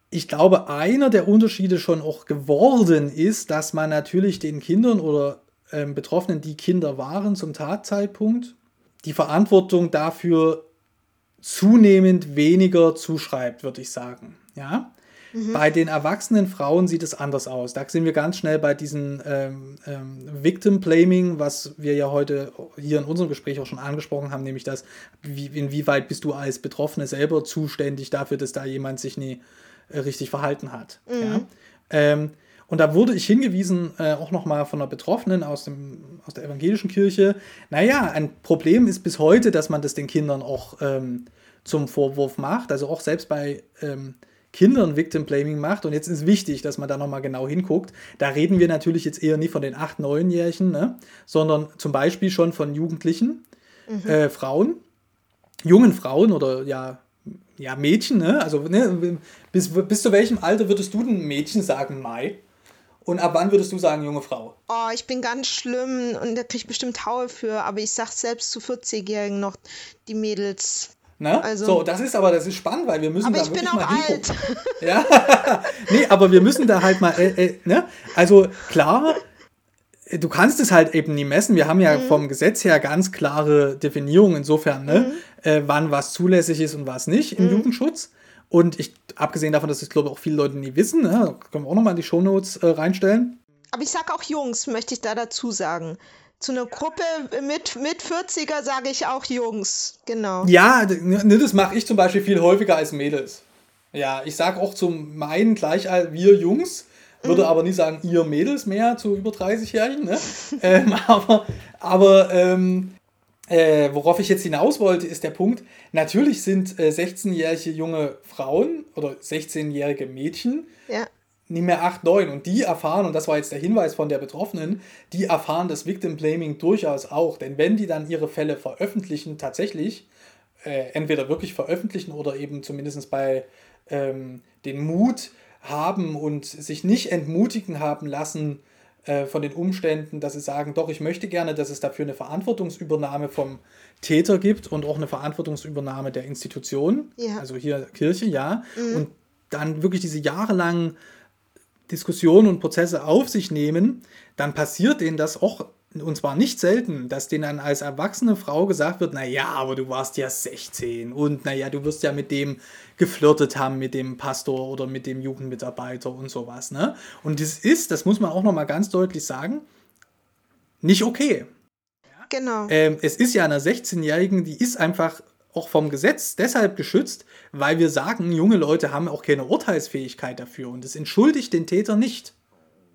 ich glaube, einer der Unterschiede schon auch geworden ist, dass man natürlich den Kindern oder ähm, Betroffenen, die Kinder waren zum Tatzeitpunkt, die Verantwortung dafür zunehmend weniger zuschreibt, würde ich sagen. Ja? Bei den erwachsenen Frauen sieht es anders aus. Da sind wir ganz schnell bei diesem ähm, ähm, Victim Blaming, was wir ja heute hier in unserem Gespräch auch schon angesprochen haben, nämlich das, wie, inwieweit bist du als Betroffene selber zuständig dafür, dass da jemand sich nie äh, richtig verhalten hat. Ja? Ähm, und da wurde ich hingewiesen, äh, auch nochmal von einer Betroffenen aus, dem, aus der evangelischen Kirche, naja, ein Problem ist bis heute, dass man das den Kindern auch ähm, zum Vorwurf macht, also auch selbst bei ähm, Kindern Victim Blaming macht. Und jetzt ist wichtig, dass man da nochmal genau hinguckt. Da reden wir natürlich jetzt eher nicht von den 8-, 9-Jährigen, ne? sondern zum Beispiel schon von Jugendlichen, äh, Frauen, jungen Frauen oder ja, ja Mädchen. Ne? Also ne, bis, bis zu welchem Alter würdest du ein Mädchen sagen, Mai? Und ab wann würdest du sagen, junge Frau? Oh, ich bin ganz schlimm und da krieg ich bestimmt Haue für, aber ich sag selbst zu 40-Jährigen noch, die Mädels. Ne? Also- so, das ist aber, das ist spannend, weil wir müssen Aber da ich bin auch mal alt. Ja, nee, aber wir müssen da halt mal, äh, äh, ne? Also klar, du kannst es halt eben nie messen. Wir haben ja Mhm. vom Gesetz her ganz klare Definitionen insofern, ne? Äh, wann was zulässig ist und was nicht Mhm. im Jugendschutz. Und ich, abgesehen davon, dass es, glaube ich, auch viele Leute nie wissen, ne? können wir auch nochmal in die Shownotes äh, reinstellen. Aber ich sag auch Jungs, möchte ich da dazu sagen. Zu einer Gruppe mit, mit 40er sage ich auch Jungs. Genau. Ja, d- ne, das mache ich zum Beispiel viel häufiger als Mädels. Ja, ich sage auch zu meinen Gleichalter, wir Jungs, würde aber nie sagen, ihr Mädels mehr zu über 30-Jährigen. Ne? ähm, aber aber ähm, äh, worauf ich jetzt hinaus wollte, ist der Punkt, natürlich sind äh, 16-jährige junge Frauen oder 16-jährige Mädchen Ja. Nicht mehr 8, 9 und die erfahren, und das war jetzt der Hinweis von der Betroffenen, die erfahren das Victim Blaming durchaus auch. Denn wenn die dann ihre Fälle veröffentlichen, tatsächlich, äh, entweder wirklich veröffentlichen oder eben zumindest bei ähm, den Mut haben und sich nicht entmutigen haben lassen äh, von den Umständen, dass sie sagen, doch, ich möchte gerne, dass es dafür eine Verantwortungsübernahme vom Täter gibt und auch eine Verantwortungsübernahme der Institution, Ja. also hier Kirche, ja, und dann wirklich diese jahrelangen Diskussionen und Prozesse auf sich nehmen, dann passiert denen das auch und zwar nicht selten, dass denen dann als erwachsene Frau gesagt wird, naja, aber du warst ja 16 und naja, du wirst ja mit dem geflirtet haben, mit dem Pastor oder mit dem Jugendmitarbeiter und sowas. Ne? Und das ist, das muss man auch nochmal ganz deutlich sagen, nicht okay. Genau. Ähm, es ist ja einer 16-Jährigen, die ist einfach auch vom Gesetz deshalb geschützt, weil wir sagen, junge Leute haben auch keine Urteilsfähigkeit dafür und es entschuldigt den Täter nicht.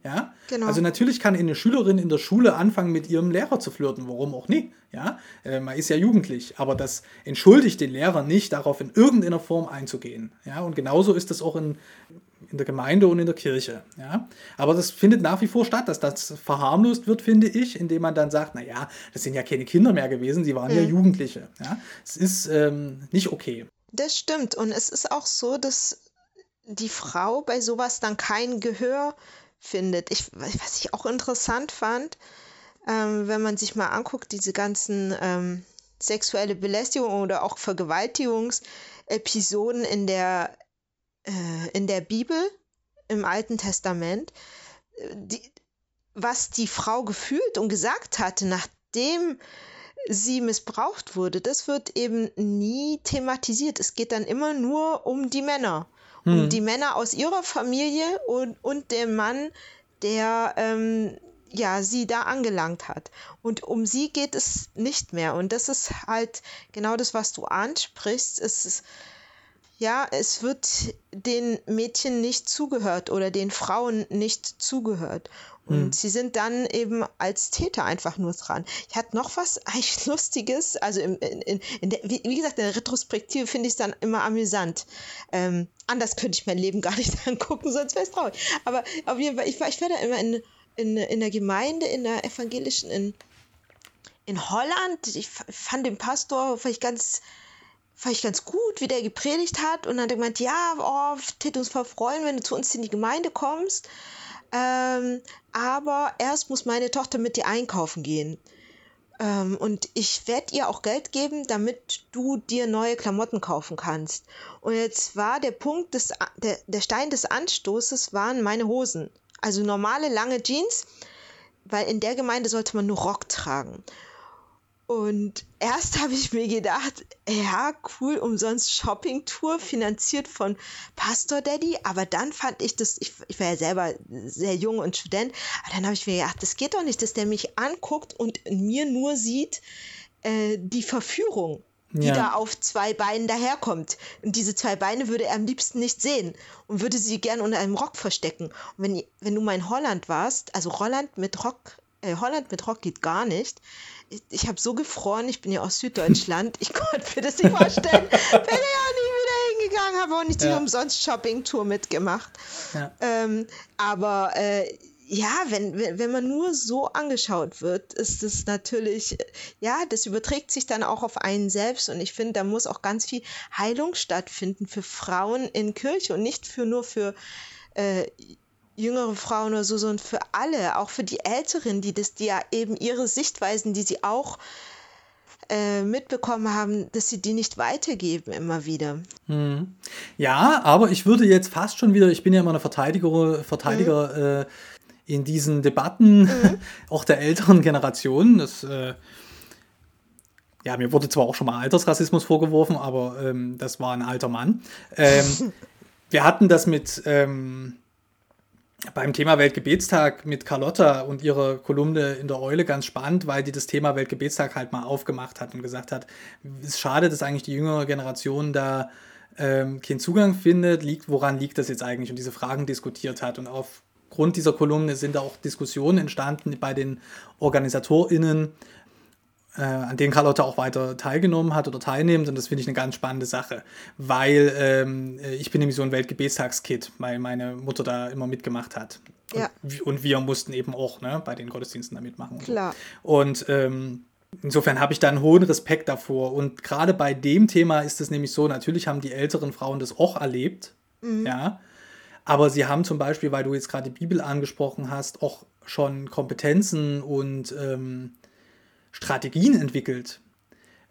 Ja? Genau. Also natürlich kann eine Schülerin in der Schule anfangen, mit ihrem Lehrer zu flirten. Warum auch nie? Ja? Äh, man ist ja jugendlich. Aber das entschuldigt den Lehrer nicht, darauf in irgendeiner Form einzugehen. Ja? Und genauso ist das auch in, in der Gemeinde und in der Kirche. Ja? Aber das findet nach wie vor statt, dass das verharmlost wird, finde ich, indem man dann sagt, naja, das sind ja keine Kinder mehr gewesen, sie waren mhm. ja Jugendliche. Ja? Es ist ähm, nicht okay. Das stimmt. Und es ist auch so, dass die Frau bei sowas dann kein Gehör findet. Ich, was ich auch interessant fand, ähm, wenn man sich mal anguckt, diese ganzen ähm, sexuelle Belästigung oder auch Vergewaltigungsepisoden in der, in der Bibel, im Alten Testament, äh, die, was die Frau gefühlt und gesagt hatte, nachdem sie missbraucht wurde, das wird eben nie thematisiert. Es geht dann immer nur um die Männer. Hm. Um die Männer aus ihrer Familie und, und dem Mann, der ähm, ja, sie da angelangt hat. Und um sie geht es nicht mehr. Und das ist halt genau das, was du ansprichst. Es ist, ja, es wird den Mädchen nicht zugehört oder den Frauen nicht zugehört. Und mhm. sie sind dann eben als Täter einfach nur dran. Ich hatte noch was eigentlich Lustiges. Also in, in, in der, wie, wie, gesagt, in der Retrospektive finde ich es dann immer amüsant. Ähm, anders könnte ich mein Leben gar nicht angucken, sonst wäre es traurig. Aber auf jeden Fall, ich war, ich war da immer in, in, in der Gemeinde, in der evangelischen in, in Holland. Ich fand den Pastor ich ganz fand ich ganz gut, wie der gepredigt hat. Und dann hat er gemeint, ja, oh, tät uns voll freuen, wenn du zu uns in die Gemeinde kommst. Ähm, aber erst muss meine Tochter mit dir einkaufen gehen. Ähm, und ich werde ihr auch Geld geben, damit du dir neue Klamotten kaufen kannst. Und jetzt war der Punkt, des, der, der Stein des Anstoßes waren meine Hosen. Also normale lange Jeans, weil in der Gemeinde sollte man nur Rock tragen. Und erst habe ich mir gedacht, ja, cool, umsonst Shoppingtour, finanziert von Pastor Daddy. Aber dann fand ich das, ich, ich war ja selber sehr jung und Student, aber dann habe ich mir gedacht, das geht doch nicht, dass der mich anguckt und in mir nur sieht äh, die Verführung, die ja. da auf zwei Beinen daherkommt. Und diese zwei Beine würde er am liebsten nicht sehen und würde sie gern unter einem Rock verstecken. Und wenn, wenn du mal in Holland warst, also Holland mit Rock, äh, Holland mit Rock geht gar nicht ich, ich habe so gefroren, ich bin ja aus Süddeutschland, ich konnte mir das nicht vorstellen. bin ja nie wieder hingegangen, habe auch nicht die umsonst Shopping-Tour mitgemacht. Ja. Ähm, aber äh, ja, wenn, wenn man nur so angeschaut wird, ist es natürlich, ja, das überträgt sich dann auch auf einen selbst und ich finde, da muss auch ganz viel Heilung stattfinden für Frauen in Kirche und nicht für nur für äh, jüngere Frauen oder so, sondern für alle, auch für die Älteren, die das, die ja eben ihre Sichtweisen, die sie auch äh, mitbekommen haben, dass sie die nicht weitergeben immer wieder. Hm. Ja, aber ich würde jetzt fast schon wieder, ich bin ja immer eine Verteidiger, Verteidiger mhm. äh, in diesen Debatten, mhm. auch der älteren Generation. Das, äh, ja, mir wurde zwar auch schon mal Altersrassismus vorgeworfen, aber ähm, das war ein alter Mann. Ähm, wir hatten das mit ähm, beim Thema Weltgebetstag mit Carlotta und ihrer Kolumne in der Eule ganz spannend, weil die das Thema Weltgebetstag halt mal aufgemacht hat und gesagt hat, es ist schade, dass eigentlich die jüngere Generation da ähm, keinen Zugang findet, liegt, woran liegt das jetzt eigentlich und diese Fragen diskutiert hat. Und aufgrund dieser Kolumne sind da auch Diskussionen entstanden bei den OrganisatorInnen, äh, an denen Carlotta auch weiter teilgenommen hat oder teilnimmt. Und das finde ich eine ganz spannende Sache, weil ähm, ich bin nämlich so ein Weltgebetstagskid, weil meine Mutter da immer mitgemacht hat. Ja. Und, und wir mussten eben auch ne, bei den Gottesdiensten da mitmachen. Klar. Und ähm, Insofern habe ich da einen hohen Respekt davor. Und gerade bei dem Thema ist es nämlich so, natürlich haben die älteren Frauen das auch erlebt, mhm. ja. Aber sie haben zum Beispiel, weil du jetzt gerade die Bibel angesprochen hast, auch schon Kompetenzen und ähm, Strategien entwickelt,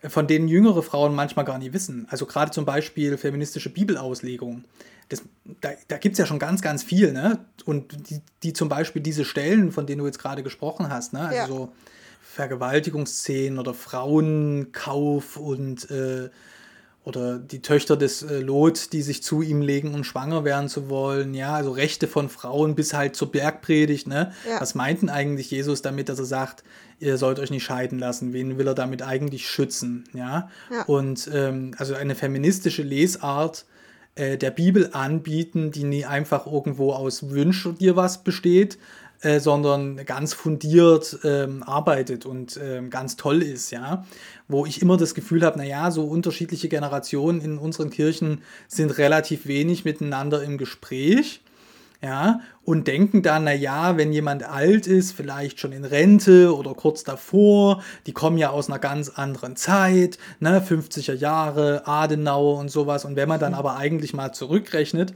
von denen jüngere Frauen manchmal gar nicht wissen. Also gerade zum Beispiel feministische Bibelauslegung. Das, da da gibt es ja schon ganz, ganz viel, ne? Und die, die zum Beispiel diese Stellen, von denen du jetzt gerade gesprochen hast, ne? Also ja. so Vergewaltigungsszenen oder Frauenkauf und äh, oder die Töchter des äh, Lot, die sich zu ihm legen, um schwanger werden zu wollen, ja, also Rechte von Frauen bis halt zur Bergpredigt, ne? Ja. Was meinten eigentlich Jesus damit, dass er sagt, ihr sollt euch nicht scheiden lassen? Wen will er damit eigentlich schützen, ja? ja. Und ähm, also eine feministische Lesart äh, der Bibel anbieten, die nie einfach irgendwo aus Wünsch dir was besteht, äh, sondern ganz fundiert ähm, arbeitet und ähm, ganz toll ist, ja. Wo ich immer das Gefühl habe, naja, so unterschiedliche Generationen in unseren Kirchen sind relativ wenig miteinander im Gespräch ja, und denken dann, naja, wenn jemand alt ist, vielleicht schon in Rente oder kurz davor, die kommen ja aus einer ganz anderen Zeit, ne, 50er Jahre, Adenauer und sowas. Und wenn man dann aber eigentlich mal zurückrechnet,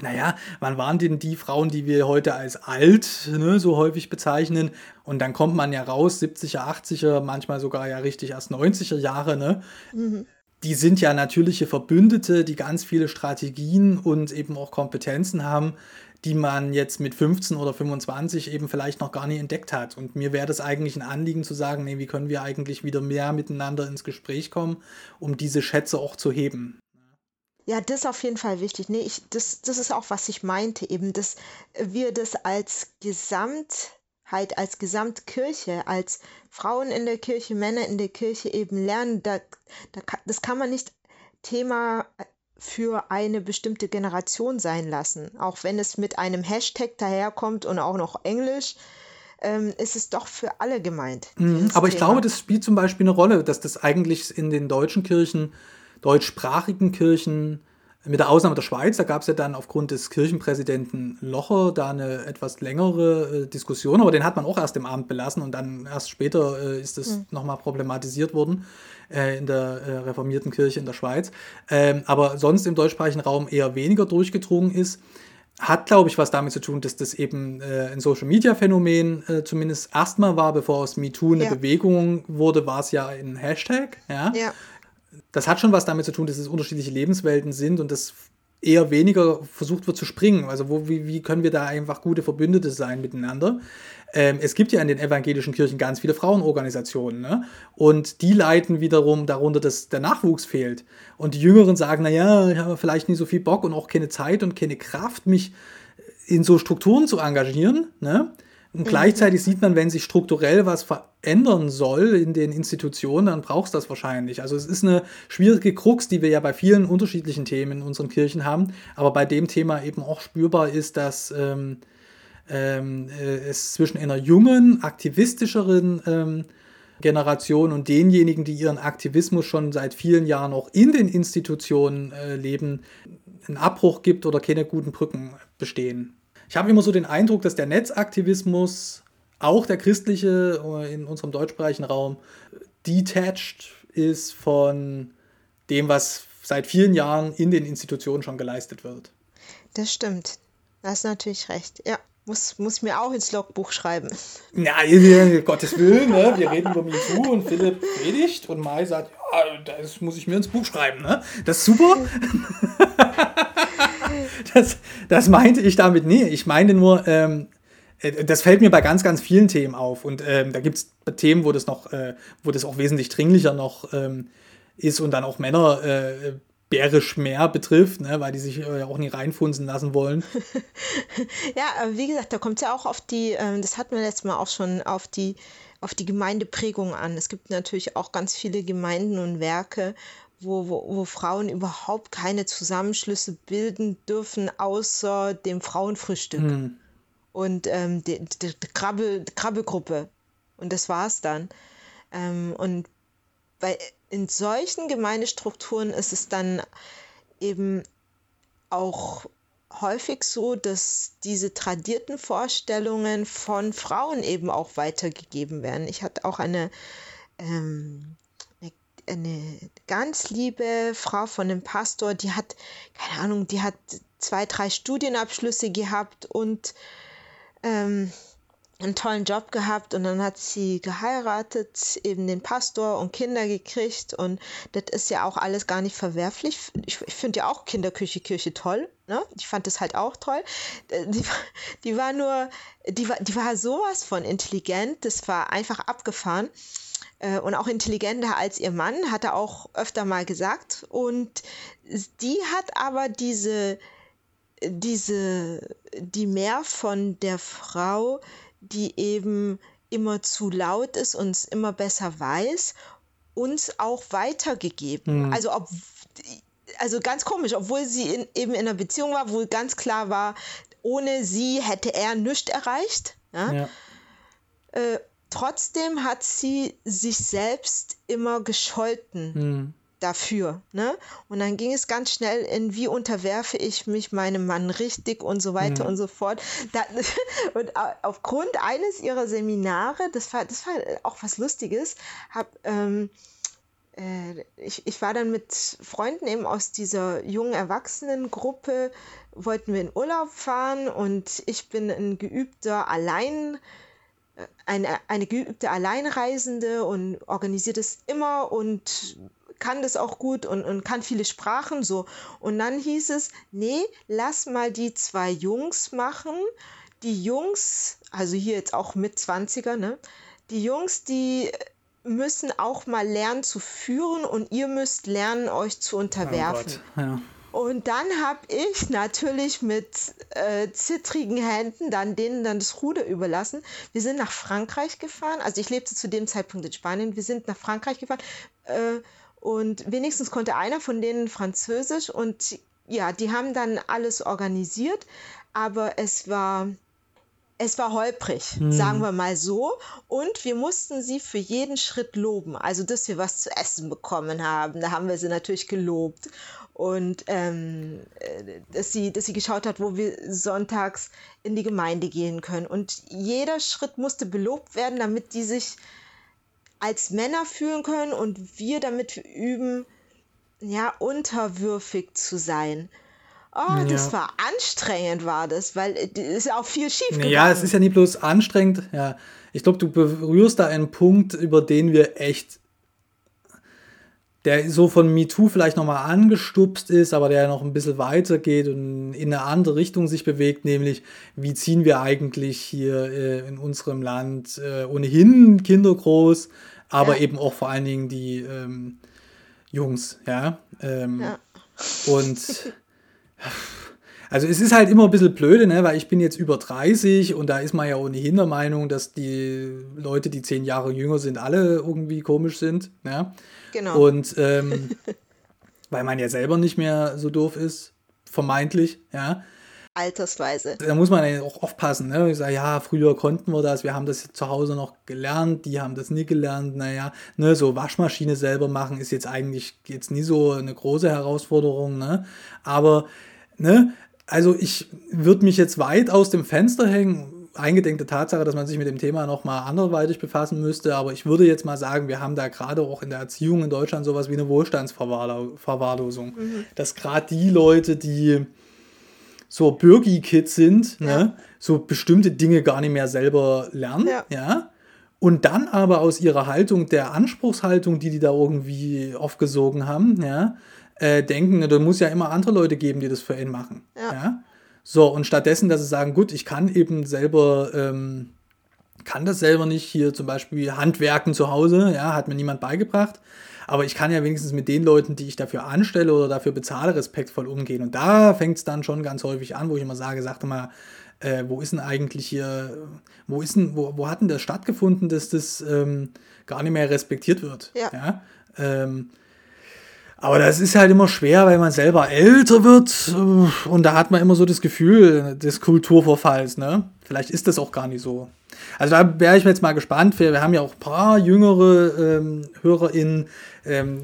naja, wann waren denn die Frauen, die wir heute als alt ne, so häufig bezeichnen? Und dann kommt man ja raus, 70er, 80er, manchmal sogar ja richtig erst 90er Jahre, ne? Mhm. Die sind ja natürliche Verbündete, die ganz viele Strategien und eben auch Kompetenzen haben, die man jetzt mit 15 oder 25 eben vielleicht noch gar nicht entdeckt hat. Und mir wäre das eigentlich ein Anliegen zu sagen, nee, wie können wir eigentlich wieder mehr miteinander ins Gespräch kommen, um diese Schätze auch zu heben. Ja, das ist auf jeden Fall wichtig. Nee, ich, das, das ist auch, was ich meinte, eben, dass wir das als Gesamtheit, als Gesamtkirche, als Frauen in der Kirche, Männer in der Kirche eben lernen. Da, da, das kann man nicht Thema für eine bestimmte Generation sein lassen. Auch wenn es mit einem Hashtag daherkommt und auch noch Englisch, ähm, ist es doch für alle gemeint. Mhm, aber ich glaube, das spielt zum Beispiel eine Rolle, dass das eigentlich in den deutschen Kirchen deutschsprachigen Kirchen, mit der Ausnahme der Schweiz, da gab es ja dann aufgrund des Kirchenpräsidenten Locher da eine etwas längere äh, Diskussion, aber den hat man auch erst im Amt belassen und dann erst später äh, ist das mhm. nochmal problematisiert worden äh, in der äh, reformierten Kirche in der Schweiz. Ähm, aber sonst im deutschsprachigen Raum eher weniger durchgedrungen ist hat, glaube ich, was damit zu tun, dass das eben äh, ein Social-Media-Phänomen äh, zumindest erstmal war, bevor aus MeToo eine ja. Bewegung wurde, war es ja ein Hashtag. Ja? ja das hat schon was damit zu tun, dass es unterschiedliche Lebenswelten sind und das eher weniger versucht wird zu springen. Also wo, wie, wie können wir da einfach gute Verbündete sein miteinander? Ähm, es gibt ja in den evangelischen Kirchen ganz viele Frauenorganisationen ne? und die leiden wiederum darunter, dass der Nachwuchs fehlt. Und die Jüngeren sagen, naja, ich habe vielleicht nicht so viel Bock und auch keine Zeit und keine Kraft, mich in so Strukturen zu engagieren. Ne? Und mhm. gleichzeitig sieht man, wenn sich strukturell was verändern soll in den Institutionen, dann braucht es das wahrscheinlich. Also es ist eine schwierige Krux, die wir ja bei vielen unterschiedlichen Themen in unseren Kirchen haben, aber bei dem Thema eben auch spürbar ist, dass ähm, ähm, äh, es zwischen einer jungen, aktivistischeren ähm, Generation und denjenigen, die ihren Aktivismus schon seit vielen Jahren auch in den Institutionen äh, leben, einen Abbruch gibt oder keine guten Brücken bestehen. Ich habe immer so den Eindruck, dass der Netzaktivismus, auch der christliche äh, in unserem deutschsprachigen Raum, detached ist von dem, was seit vielen Jahren in den Institutionen schon geleistet wird. Das stimmt. Da hast natürlich recht. Ja, muss, muss mir auch ins Logbuch schreiben. Ja Gottes Willen, ne? wir reden über MeToo und Philipp predigt und Mai sagt, ja, das muss ich mir ins Buch schreiben. Ne? Das ist super. das, das meinte ich damit nie. Ich meine nur, ähm, äh, das fällt mir bei ganz, ganz vielen Themen auf. Und ähm, da gibt es Themen, wo das noch, äh, wo das auch wesentlich dringlicher noch ähm, ist und dann auch Männer äh, bärisch mehr betrifft, ne, weil die sich äh, auch nie reinfunzen lassen wollen. ja, wie gesagt, da kommt es ja auch auf die, ähm, das hatten wir letztes Mal auch schon, auf die, auf die Gemeindeprägung an. Es gibt natürlich auch ganz viele Gemeinden und Werke, wo, wo, wo Frauen überhaupt keine Zusammenschlüsse bilden dürfen, außer dem Frauenfrühstück hm. und ähm, die, die, die Krabbe, Krabbegruppe. Und das war's dann. Ähm, und bei, in solchen Gemeindestrukturen ist es dann eben auch häufig so, dass diese tradierten Vorstellungen von Frauen eben auch weitergegeben werden. Ich hatte auch eine ähm, eine ganz liebe Frau von einem Pastor, die hat, keine Ahnung, die hat zwei, drei Studienabschlüsse gehabt und ähm, einen tollen Job gehabt und dann hat sie geheiratet, eben den Pastor und Kinder gekriegt und das ist ja auch alles gar nicht verwerflich. Ich, ich finde ja auch Kinderküche, Kirche toll. Ne? Ich fand das halt auch toll. Äh, die, die war nur, die war, die war sowas von intelligent, das war einfach abgefahren äh, und auch intelligenter als ihr Mann, hat er auch öfter mal gesagt. Und die hat aber diese, diese, die mehr von der Frau, die eben immer zu laut ist und es immer besser weiß, uns auch weitergegeben. Mhm. Also ob also ganz komisch, obwohl sie in, eben in einer Beziehung war, wo ganz klar war, ohne sie hätte er nichts erreicht. Ja? ja. Äh, trotzdem hat sie sich selbst immer gescholten. Mhm dafür. Ne? Und dann ging es ganz schnell in, wie unterwerfe ich mich meinem Mann richtig und so weiter mhm. und so fort. Da, und aufgrund eines ihrer Seminare, das war, das war auch was Lustiges, habe ähm, äh, ich, ich war dann mit Freunden eben aus dieser jungen Erwachsenengruppe, wollten wir in Urlaub fahren und ich bin ein geübter Allein, eine, eine geübte Alleinreisende und organisiert es immer und kann das auch gut und, und kann viele Sprachen so. Und dann hieß es, nee, lass mal die zwei Jungs machen. Die Jungs, also hier jetzt auch mit 20er, ne? Die Jungs, die müssen auch mal lernen zu führen und ihr müsst lernen, euch zu unterwerfen. Oh ja. Und dann habe ich natürlich mit äh, zittrigen Händen dann denen dann das Ruder überlassen. Wir sind nach Frankreich gefahren. Also ich lebte zu dem Zeitpunkt in Spanien. Wir sind nach Frankreich gefahren. Äh, und wenigstens konnte einer von denen Französisch und ja, die haben dann alles organisiert, aber es war es war holprig, hm. sagen wir mal so. Und wir mussten sie für jeden Schritt loben. Also, dass wir was zu essen bekommen haben, da haben wir sie natürlich gelobt. Und ähm, äh, dass, sie, dass sie geschaut hat, wo wir sonntags in die Gemeinde gehen können. Und jeder Schritt musste belobt werden, damit die sich als Männer fühlen können und wir damit üben, ja, unterwürfig zu sein. Oh, das ja. war anstrengend, war das, weil es ist ja auch viel schief gegangen. Ja, es ist ja nicht bloß anstrengend. Ja, ich glaube, du berührst da einen Punkt, über den wir echt, der so von MeToo vielleicht nochmal angestupst ist, aber der noch ein bisschen weiter geht und in eine andere Richtung sich bewegt, nämlich wie ziehen wir eigentlich hier äh, in unserem Land äh, ohnehin Kinder groß, aber ja. eben auch vor allen Dingen die ähm, Jungs, ja. Ähm, ja. Und also es ist halt immer ein bisschen blöde, ne? weil ich bin jetzt über 30 und da ist man ja ohnehin der Meinung, dass die Leute, die zehn Jahre jünger sind, alle irgendwie komisch sind. Ja? Genau. Und ähm, weil man ja selber nicht mehr so doof ist, vermeintlich, ja. Altersweise. Da muss man ja auch aufpassen. Ne? Ich sage, ja, früher konnten wir das, wir haben das zu Hause noch gelernt, die haben das nie gelernt. Naja, ne, so Waschmaschine selber machen ist jetzt eigentlich jetzt nie so eine große Herausforderung. Ne? Aber, ne, also ich würde mich jetzt weit aus dem Fenster hängen, eingedenk der Tatsache, dass man sich mit dem Thema nochmal anderweitig befassen müsste, aber ich würde jetzt mal sagen, wir haben da gerade auch in der Erziehung in Deutschland sowas wie eine Wohlstandsverwahrlosung. Mhm. Dass gerade die Leute, die so Bürgi-Kids sind, ne, ja. ne, so bestimmte Dinge gar nicht mehr selber lernen, ja. ja. Und dann aber aus ihrer Haltung, der Anspruchshaltung, die die da irgendwie aufgesogen haben, ja, äh, denken, ne, da muss ja immer andere Leute geben, die das für ihn machen. Ja. ja? So, und stattdessen, dass sie sagen, gut, ich kann eben selber, ähm, kann das selber nicht, hier zum Beispiel Handwerken zu Hause, ja, hat mir niemand beigebracht. Aber ich kann ja wenigstens mit den Leuten, die ich dafür anstelle oder dafür bezahle, respektvoll umgehen. Und da fängt es dann schon ganz häufig an, wo ich immer sage, sagte mal, äh, wo ist denn eigentlich hier, wo ist denn, wo, wo hat denn das stattgefunden, dass das ähm, gar nicht mehr respektiert wird? Ja. ja? Ähm, aber das ist halt immer schwer, weil man selber älter wird äh, und da hat man immer so das Gefühl des Kulturverfalls. Ne? Vielleicht ist das auch gar nicht so. Also da wäre ich jetzt mal gespannt. Wir, wir haben ja auch ein paar jüngere ähm, HörerInnen. Ähm,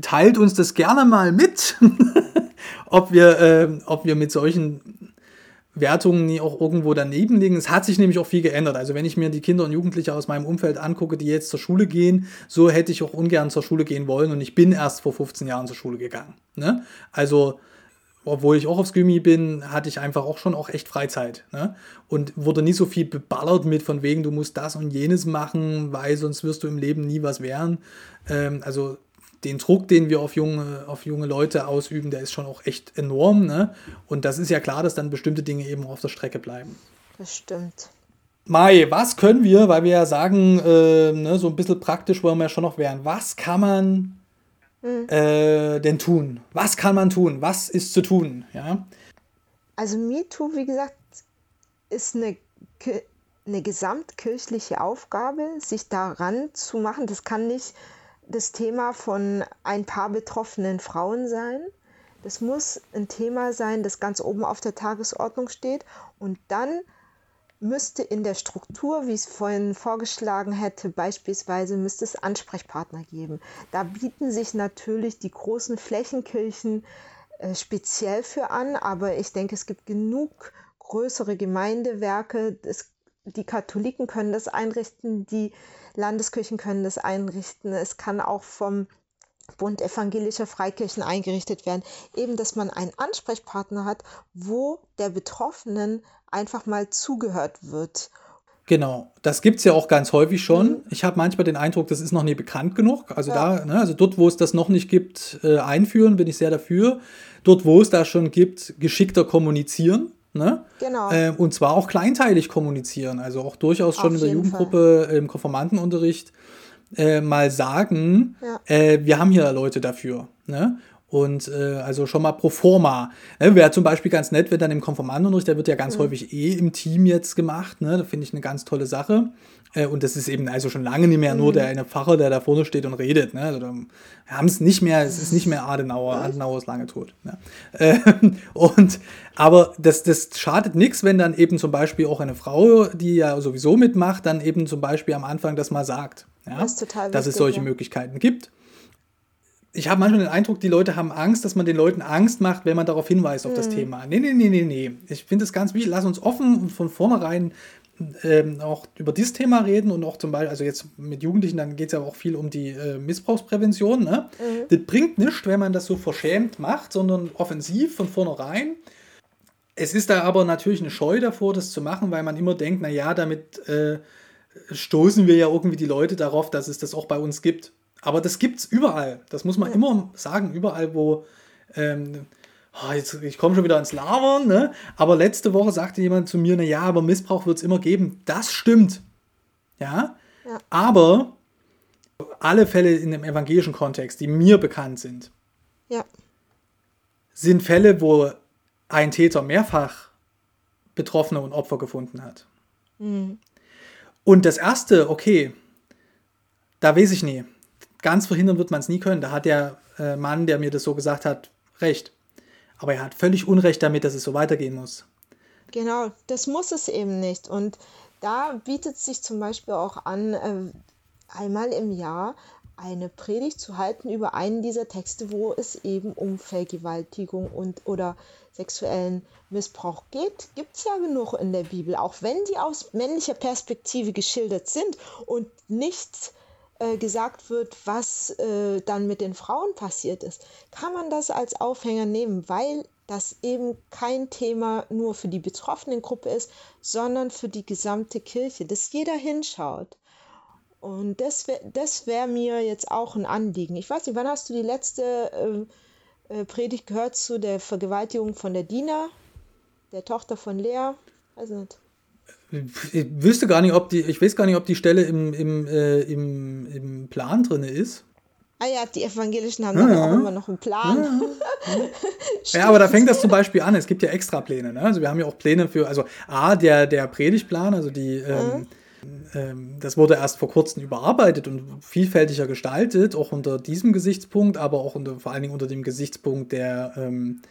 teilt uns das gerne mal mit, ob, wir, ähm, ob wir mit solchen Wertungen nie auch irgendwo daneben liegen. Es hat sich nämlich auch viel geändert. Also wenn ich mir die Kinder und Jugendliche aus meinem Umfeld angucke, die jetzt zur Schule gehen, so hätte ich auch ungern zur Schule gehen wollen und ich bin erst vor 15 Jahren zur Schule gegangen. Ne? Also obwohl ich auch aufs Gymi bin, hatte ich einfach auch schon auch echt Freizeit. Ne? Und wurde nie so viel beballert mit von wegen, du musst das und jenes machen, weil sonst wirst du im Leben nie was werden. Ähm, also den Druck, den wir auf junge, auf junge Leute ausüben, der ist schon auch echt enorm. Ne? Und das ist ja klar, dass dann bestimmte Dinge eben auf der Strecke bleiben. Das stimmt. Mai, was können wir, weil wir ja sagen, äh, ne, so ein bisschen praktisch wollen wir ja schon noch werden. Was kann man mhm. äh, denn tun? Was kann man tun? Was ist zu tun? Ja? Also MeToo, wie gesagt, ist eine, eine gesamtkirchliche Aufgabe, sich daran zu machen. Das kann nicht das Thema von ein paar betroffenen Frauen sein. Das muss ein Thema sein, das ganz oben auf der Tagesordnung steht. Und dann müsste in der Struktur, wie ich es vorhin vorgeschlagen hätte, beispielsweise müsste es Ansprechpartner geben. Da bieten sich natürlich die großen Flächenkirchen äh, speziell für an, aber ich denke, es gibt genug größere Gemeindewerke. Es, die Katholiken können das einrichten, die Landeskirchen können das einrichten. Es kann auch vom Bund evangelischer Freikirchen eingerichtet werden, eben dass man einen Ansprechpartner hat, wo der Betroffenen einfach mal zugehört wird. Genau, das gibt es ja auch ganz häufig schon. Mhm. Ich habe manchmal den Eindruck, das ist noch nie bekannt genug. Also ja. da, ne, also dort, wo es das noch nicht gibt, äh, einführen, bin ich sehr dafür. Dort, wo es das schon gibt, geschickter kommunizieren. Ne? Genau. Äh, und zwar auch kleinteilig kommunizieren. Also auch durchaus schon Auf in der Jugendgruppe, Fall. im Konformantenunterricht äh, mal sagen, ja. äh, wir haben hier Leute dafür. Ne? Und äh, also schon mal pro forma. Ne? Wäre zum Beispiel ganz nett, wenn dann im Konformantenunterricht, der wird ja ganz mhm. häufig eh im Team jetzt gemacht. Ne? Da finde ich eine ganz tolle Sache. Äh, und das ist eben also schon lange nicht mehr mhm. nur der eine Pfarrer, der da vorne steht und redet. Ne? Also haben es nicht mehr, es ist nicht mehr Adenauer. Adenauer ist lange tot. Ne? Äh, und, aber das, das schadet nichts, wenn dann eben zum Beispiel auch eine Frau, die ja sowieso mitmacht, dann eben zum Beispiel am Anfang das mal sagt. Ja? Das dass es solche ja. Möglichkeiten gibt. Ich habe manchmal den Eindruck, die Leute haben Angst, dass man den Leuten Angst macht, wenn man darauf hinweist auf mhm. das Thema. Nee, nee, nee, nee, nee. Ich finde es ganz wichtig, lass uns offen und von vornherein ähm, auch über dieses Thema reden und auch zum Beispiel, also jetzt mit Jugendlichen, dann geht es ja auch viel um die äh, Missbrauchsprävention. Ne? Mhm. Das bringt nichts, wenn man das so verschämt macht, sondern offensiv von vornherein. Es ist da aber natürlich eine Scheu davor, das zu machen, weil man immer denkt, naja, damit äh, stoßen wir ja irgendwie die Leute darauf, dass es das auch bei uns gibt. Aber das gibt es überall. Das muss man immer sagen, überall, wo. Ähm, oh, jetzt, ich komme schon wieder ins Labern, ne? Aber letzte Woche sagte jemand zu mir, na ja, aber Missbrauch wird es immer geben. Das stimmt. Ja? ja. Aber alle Fälle in dem evangelischen Kontext, die mir bekannt sind, ja. sind Fälle, wo ein Täter mehrfach Betroffene und Opfer gefunden hat. Mhm. Und das erste, okay, da weiß ich nie. Ganz verhindern wird man es nie können. Da hat der äh, Mann, der mir das so gesagt hat, recht. Aber er hat völlig Unrecht damit, dass es so weitergehen muss. Genau, das muss es eben nicht. Und da bietet sich zum Beispiel auch an, äh, einmal im Jahr eine Predigt zu halten über einen dieser Texte, wo es eben um Vergewaltigung und oder sexuellen Missbrauch geht, gibt es ja genug in der Bibel, auch wenn die aus männlicher Perspektive geschildert sind und nichts äh, gesagt wird, was äh, dann mit den Frauen passiert ist, kann man das als Aufhänger nehmen, weil das eben kein Thema nur für die betroffenen Gruppe ist, sondern für die gesamte Kirche, dass jeder hinschaut. Und das wäre das wär mir jetzt auch ein Anliegen. Ich weiß nicht, wann hast du die letzte äh, äh, Predigt gehört zu der Vergewaltigung von der Dina, der Tochter von Lea? Weiß nicht. Ich wüsste gar nicht, ob die, ich weiß gar nicht, ob die Stelle im, im, äh, im, im Plan drin ist. Ah ja, die Evangelischen haben ja. auch immer noch einen Plan. Ja. ja. aber da fängt das zum Beispiel an. Es gibt ja extra Pläne. Ne? Also wir haben ja auch Pläne für, also A, der, der Predigtplan, also die, ähm, ähm, das wurde erst vor kurzem überarbeitet und vielfältiger gestaltet, auch unter diesem Gesichtspunkt, aber auch unter, vor allen Dingen unter dem Gesichtspunkt der, ähm,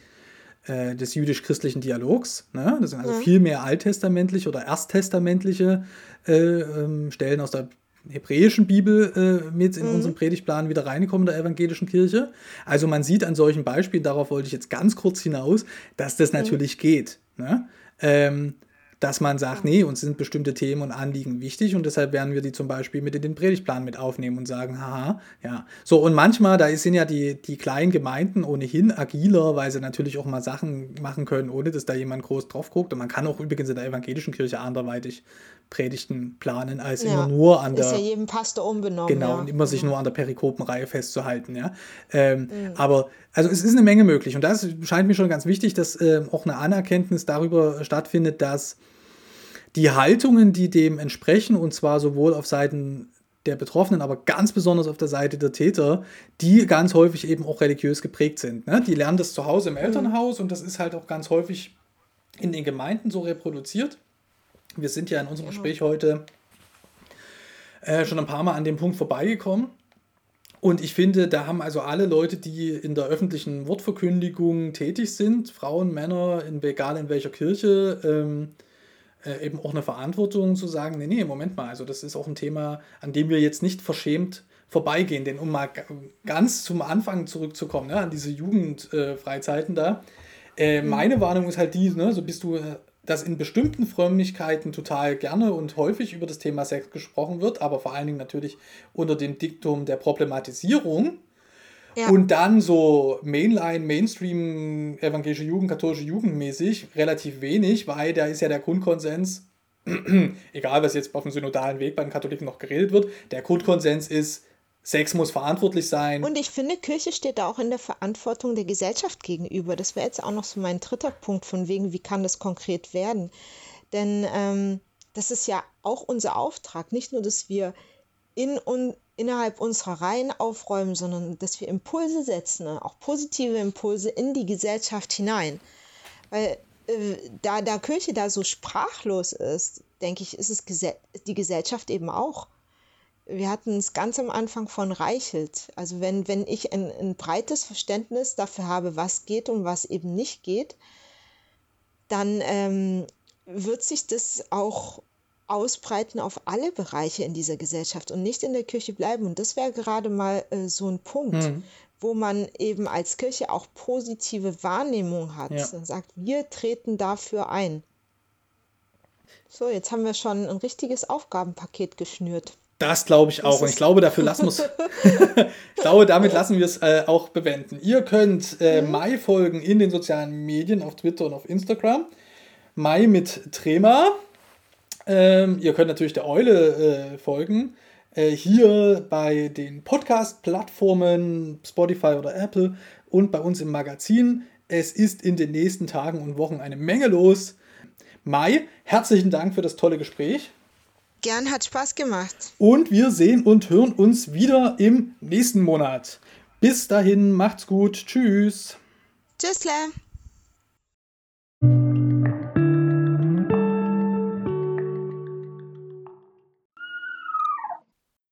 äh, des jüdisch-christlichen Dialogs. Ne? Das sind also mhm. viel mehr alttestamentliche oder ersttestamentliche äh, ähm, Stellen aus der hebräischen Bibel äh, mit in mhm. unseren Predigtplan wieder reingekommen der evangelischen Kirche. Also man sieht an solchen Beispielen, darauf wollte ich jetzt ganz kurz hinaus, dass das mhm. natürlich geht. Ne? Ähm, dass man sagt, nee, uns sind bestimmte Themen und Anliegen wichtig und deshalb werden wir die zum Beispiel mit in den Predigtplan mit aufnehmen und sagen, haha, ja. So, und manchmal, da sind ja die, die kleinen Gemeinden ohnehin agiler, weil sie natürlich auch mal Sachen machen können, ohne dass da jemand groß drauf guckt. Und man kann auch übrigens in der evangelischen Kirche anderweitig Predigten planen, als ja, immer nur an der. Ist ja jedem Pastor unbenommen. Genau, ja. und immer sich mhm. nur an der Perikopenreihe festzuhalten, ja. Ähm, mhm. Aber, also es ist eine Menge möglich. Und das scheint mir schon ganz wichtig, dass äh, auch eine Anerkenntnis darüber stattfindet, dass die Haltungen, die dem entsprechen, und zwar sowohl auf Seiten der Betroffenen, aber ganz besonders auf der Seite der Täter, die ganz häufig eben auch religiös geprägt sind. Ne? Die lernen das zu Hause im mhm. Elternhaus und das ist halt auch ganz häufig in den Gemeinden so reproduziert. Wir sind ja in unserem. Gespräch heute äh, schon ein paar Mal an dem Punkt vorbeigekommen. Und ich finde, da haben also alle Leute, die in der öffentlichen Wortverkündigung tätig sind, Frauen, Männer, in, egal in welcher Kirche, ähm, äh, eben auch eine Verantwortung zu sagen, nee, nee, Moment mal, also das ist auch ein Thema, an dem wir jetzt nicht verschämt vorbeigehen. Denn um mal ganz zum Anfang zurückzukommen, ne, an diese Jugendfreizeiten äh, da, äh, mhm. meine Warnung ist halt die, ne, so bist du äh, dass in bestimmten Frömmigkeiten total gerne und häufig über das Thema Sex gesprochen wird, aber vor allen Dingen natürlich unter dem Diktum der Problematisierung. Ja. Und dann so Mainline, Mainstream, evangelische Jugend, katholische Jugend mäßig relativ wenig, weil da ist ja der Grundkonsens, egal was jetzt auf dem synodalen Weg bei den Katholiken noch geredet wird, der Grundkonsens ist, Sex muss verantwortlich sein. Und ich finde, Kirche steht da auch in der Verantwortung der Gesellschaft gegenüber. Das wäre jetzt auch noch so mein dritter Punkt, von wegen, wie kann das konkret werden? Denn ähm, das ist ja auch unser Auftrag. Nicht nur, dass wir in un, innerhalb unserer Reihen aufräumen, sondern dass wir Impulse setzen, auch positive Impulse in die Gesellschaft hinein. Weil äh, da, da Kirche da so sprachlos ist, denke ich, ist es die Gesellschaft eben auch wir hatten es ganz am Anfang von Reichelt. Also wenn, wenn ich ein, ein breites Verständnis dafür habe, was geht und was eben nicht geht, dann ähm, wird sich das auch ausbreiten auf alle Bereiche in dieser Gesellschaft und nicht in der Kirche bleiben. Und das wäre gerade mal äh, so ein Punkt, mhm. wo man eben als Kirche auch positive Wahrnehmung hat ja. und sagt, wir treten dafür ein. So, jetzt haben wir schon ein richtiges Aufgabenpaket geschnürt. Das glaube ich auch. Und ich glaube, dafür lassen wir es. ich glaube, damit lassen wir es äh, auch bewenden. Ihr könnt äh, mhm. Mai folgen in den sozialen Medien, auf Twitter und auf Instagram. Mai mit Trema. Ähm, ihr könnt natürlich der Eule äh, folgen. Äh, hier bei den Podcast-Plattformen Spotify oder Apple und bei uns im Magazin. Es ist in den nächsten Tagen und Wochen eine Menge los. Mai, herzlichen Dank für das tolle Gespräch. Gern, hat Spaß gemacht. Und wir sehen und hören uns wieder im nächsten Monat. Bis dahin, macht's gut. Tschüss. Tschüssle.